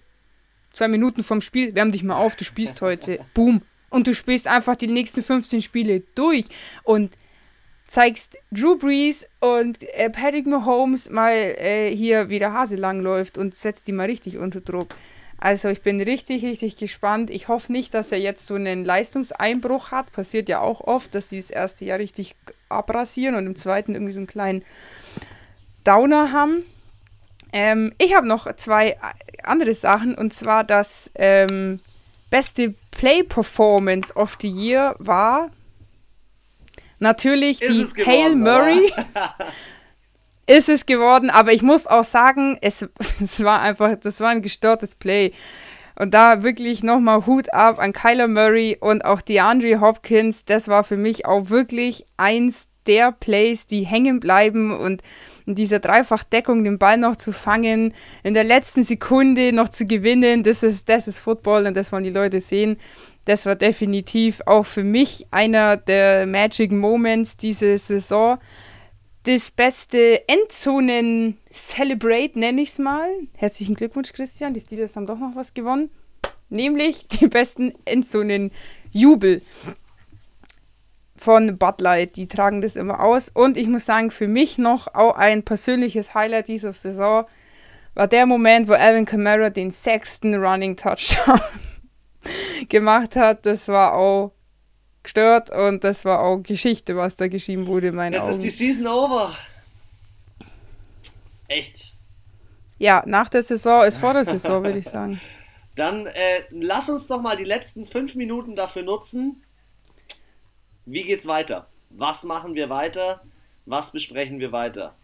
zwei Minuten vom Spiel, wärm dich mal auf, du spielst heute. Boom. Und du spielst einfach die nächsten 15 Spiele durch und zeigst Drew Brees und äh, Patrick Mahomes mal äh, hier, wie der Hase langläuft und setzt die mal richtig unter Druck. Also ich bin richtig, richtig gespannt. Ich hoffe nicht, dass er jetzt so einen Leistungseinbruch hat. Passiert ja auch oft, dass sie das erste Jahr richtig abrasieren und im zweiten irgendwie so einen kleinen Downer haben. Ähm, ich habe noch zwei andere Sachen und zwar das ähm, beste Play Performance of the Year war natürlich ist die Hail Murray. (laughs) ist es geworden, aber ich muss auch sagen, es, (laughs) es war einfach, das war ein gestörtes Play. Und da wirklich nochmal Hut ab an Kyler Murray und auch DeAndre Hopkins. Das war für mich auch wirklich eins der Plays, die hängen bleiben und in dieser Dreifachdeckung den Ball noch zu fangen, in der letzten Sekunde noch zu gewinnen, das ist, das ist Football und das wollen die Leute sehen. Das war definitiv auch für mich einer der Magic Moments diese Saison. Das beste Endzonen-Celebrate, nenne ich es mal. Herzlichen Glückwunsch, Christian. Die Steelers haben doch noch was gewonnen. Nämlich die besten Endzonen-Jubel von Bud Light. Die tragen das immer aus. Und ich muss sagen, für mich noch auch ein persönliches Highlight dieser Saison war der Moment, wo Alvin Kamara den sechsten Running Touchdown (laughs) gemacht hat. Das war auch gestört und das war auch Geschichte, was da geschrieben wurde in meinen Jetzt Augen. ist die Season over. Das ist echt. Ja, nach der Saison ist vor der Saison, würde ich sagen. Dann äh, lass uns doch mal die letzten fünf Minuten dafür nutzen, wie geht's weiter? Was machen wir weiter? Was besprechen wir weiter?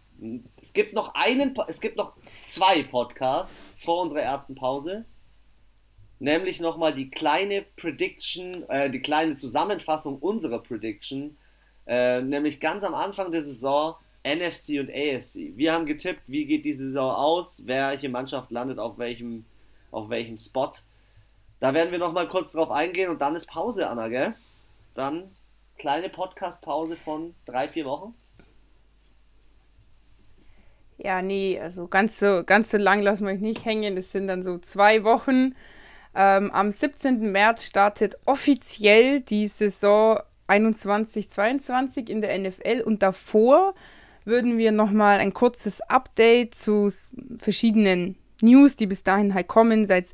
Es gibt noch einen, es gibt noch zwei Podcasts vor unserer ersten Pause. Nämlich nochmal die kleine Prediction, äh, die kleine Zusammenfassung unserer Prediction. Äh, nämlich ganz am Anfang der Saison NFC und AFC. Wir haben getippt, wie geht die Saison aus, welche Mannschaft landet auf welchem, auf welchem Spot. Da werden wir nochmal kurz drauf eingehen und dann ist Pause, Anna, gell? Dann kleine Podcast-Pause von drei, vier Wochen? Ja, nee, also ganz so, ganz so lang lassen wir euch nicht hängen. Das sind dann so zwei Wochen. Ähm, am 17. März startet offiziell die Saison 21-22 in der NFL und davor würden wir nochmal ein kurzes Update zu verschiedenen News, die bis dahin halt kommen, sei es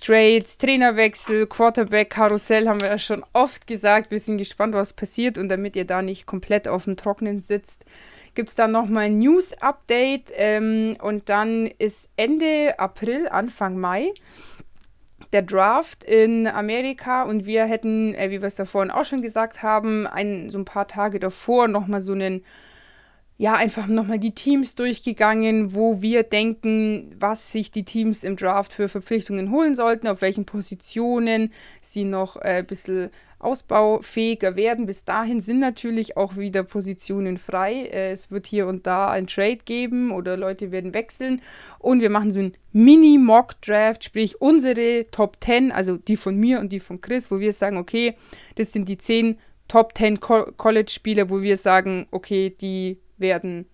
Trades, Trainerwechsel, Quarterback, Karussell haben wir ja schon oft gesagt. Wir sind gespannt, was passiert. Und damit ihr da nicht komplett auf dem Trocknen sitzt, gibt es da nochmal ein News-Update. Ähm, und dann ist Ende April, Anfang Mai der Draft in Amerika. Und wir hätten, äh, wie wir es da vorhin auch schon gesagt haben, ein, so ein paar Tage davor nochmal so einen ja, einfach nochmal die Teams durchgegangen, wo wir denken, was sich die Teams im Draft für Verpflichtungen holen sollten, auf welchen Positionen sie noch äh, ein bisschen ausbaufähiger werden. Bis dahin sind natürlich auch wieder Positionen frei. Äh, es wird hier und da ein Trade geben oder Leute werden wechseln. Und wir machen so ein Mini-Mock-Draft, sprich unsere Top 10, also die von mir und die von Chris, wo wir sagen, okay, das sind die 10 Top 10 Co College-Spieler, wo wir sagen, okay, die werden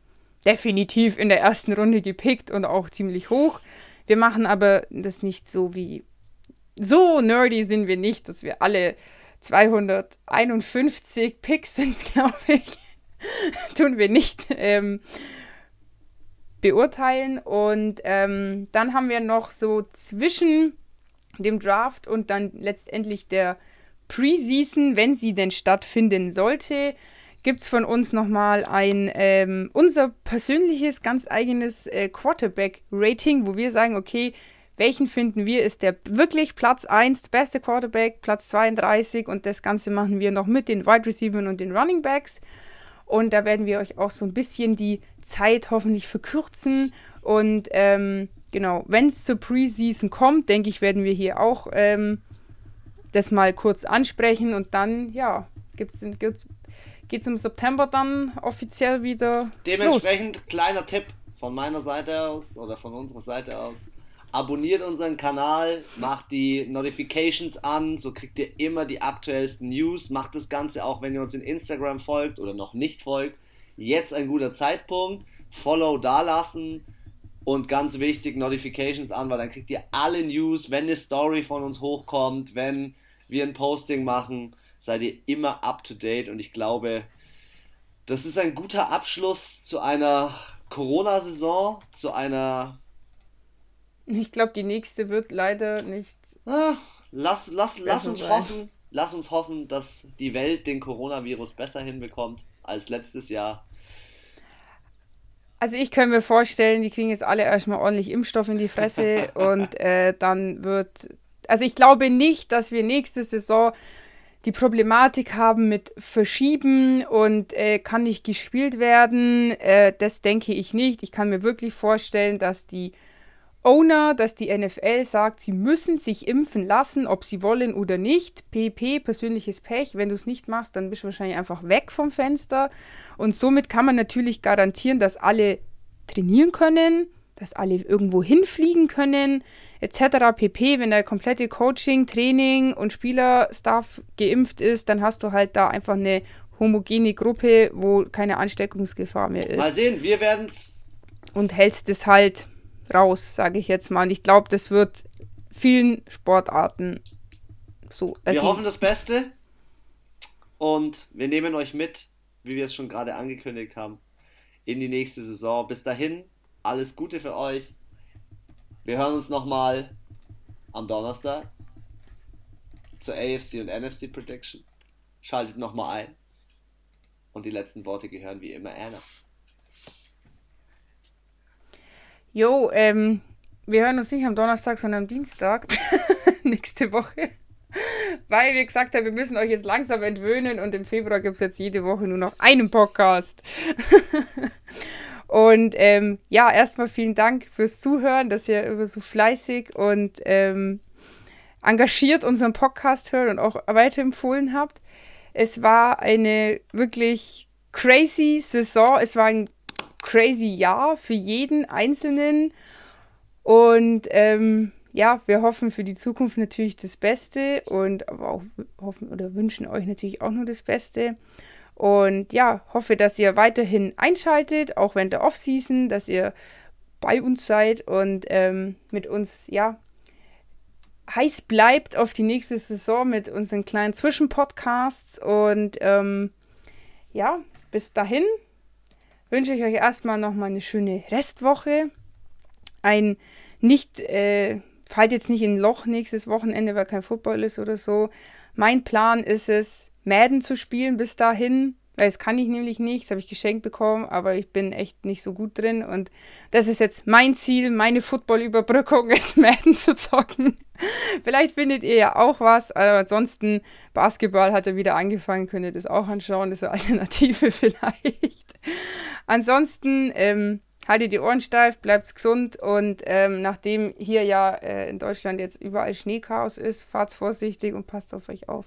definitiv in der ersten Runde gepickt und auch ziemlich hoch. Wir machen aber das nicht so wie. So nerdy sind wir nicht, dass wir alle 251 Picks sind, (laughs) glaube ich. Tun wir nicht ähm, beurteilen. Und ähm, dann haben wir noch so zwischen dem Draft und dann letztendlich der Preseason, wenn sie denn stattfinden sollte, gibt es von uns nochmal ein, ähm, unser persönliches, ganz eigenes äh, Quarterback-Rating, wo wir sagen, okay, welchen finden wir ist der wirklich Platz 1, beste Quarterback, Platz 32 und das Ganze machen wir noch mit den Wide Receivers und den Running Backs. Und da werden wir euch auch so ein bisschen die Zeit hoffentlich verkürzen. Und ähm, genau, wenn es zur Preseason kommt, denke ich, werden wir hier auch ähm, das mal kurz ansprechen und dann, ja, gibt es geht es im September dann offiziell wieder. Dementsprechend los. kleiner Tipp von meiner Seite aus oder von unserer Seite aus. Abonniert unseren Kanal, macht die Notifications an, so kriegt ihr immer die aktuellsten News. Macht das Ganze auch, wenn ihr uns in Instagram folgt oder noch nicht folgt. Jetzt ein guter Zeitpunkt. Follow dalassen und ganz wichtig, Notifications an, weil dann kriegt ihr alle News, wenn eine Story von uns hochkommt, wenn wir ein Posting machen seid ihr immer up to date und ich glaube, das ist ein guter Abschluss zu einer Corona-Saison, zu einer. Ich glaube, die nächste wird leider nicht. Ah, lass, lass, lass uns sein. hoffen, lass uns hoffen, dass die Welt den Coronavirus besser hinbekommt als letztes Jahr. Also ich kann mir vorstellen, die kriegen jetzt alle erstmal ordentlich Impfstoff in die Fresse (laughs) und äh, dann wird. Also ich glaube nicht, dass wir nächste Saison die Problematik haben mit Verschieben und äh, kann nicht gespielt werden. Äh, das denke ich nicht. Ich kann mir wirklich vorstellen, dass die Owner, dass die NFL sagt, sie müssen sich impfen lassen, ob sie wollen oder nicht. PP, persönliches Pech. Wenn du es nicht machst, dann bist du wahrscheinlich einfach weg vom Fenster. Und somit kann man natürlich garantieren, dass alle trainieren können, dass alle irgendwo hinfliegen können, etc. pp. Wenn der komplette Coaching, Training und Spielerstaff geimpft ist, dann hast du halt da einfach eine homogene Gruppe, wo keine Ansteckungsgefahr mehr ist. Mal sehen, wir werden es. Und hältst es halt raus, sage ich jetzt mal. Und ich glaube, das wird vielen Sportarten so ergeben. Wir hoffen das Beste und wir nehmen euch mit, wie wir es schon gerade angekündigt haben, in die nächste Saison. Bis dahin, alles Gute für euch. Wir hören uns nochmal am Donnerstag zur AFC und NFC Prediction. Schaltet nochmal ein. Und die letzten Worte gehören wie immer Anna. Jo, ähm, wir hören uns nicht am Donnerstag, sondern am Dienstag. (laughs) Nächste Woche. Weil wir gesagt haben, wir müssen euch jetzt langsam entwöhnen und im Februar gibt es jetzt jede Woche nur noch einen Podcast. (laughs) und ähm, ja, erstmal vielen Dank fürs Zuhören, dass ihr immer so fleißig und ähm, engagiert unseren Podcast hört und auch weiterempfohlen habt. Es war eine wirklich crazy Saison. Es war ein crazy Jahr für jeden Einzelnen. Und ähm, ja, wir hoffen für die Zukunft natürlich das Beste und aber auch hoffen oder wünschen euch natürlich auch nur das Beste. Und ja, hoffe, dass ihr weiterhin einschaltet, auch während der Offseason, dass ihr bei uns seid und ähm, mit uns, ja, heiß bleibt auf die nächste Saison mit unseren kleinen Zwischenpodcasts. Und ähm, ja, bis dahin wünsche ich euch erstmal nochmal eine schöne Restwoche. Ein nicht, äh, fallt jetzt nicht in ein Loch nächstes Wochenende, weil kein Football ist oder so. Mein Plan ist es, Madden zu spielen bis dahin. Weil das kann ich nämlich nicht, das habe ich geschenkt bekommen, aber ich bin echt nicht so gut drin. Und das ist jetzt mein Ziel, meine Football-Überbrückung (laughs) ist Madden zu zocken. Vielleicht findet ihr ja auch was, aber ansonsten Basketball hat er wieder angefangen, könnt ihr das auch anschauen, das ist eine (laughs) Alternative vielleicht. Ansonsten ähm, haltet die Ohren steif, bleibt gesund und ähm, nachdem hier ja äh, in Deutschland jetzt überall Schneechaos ist, fahrt vorsichtig und passt auf euch auf.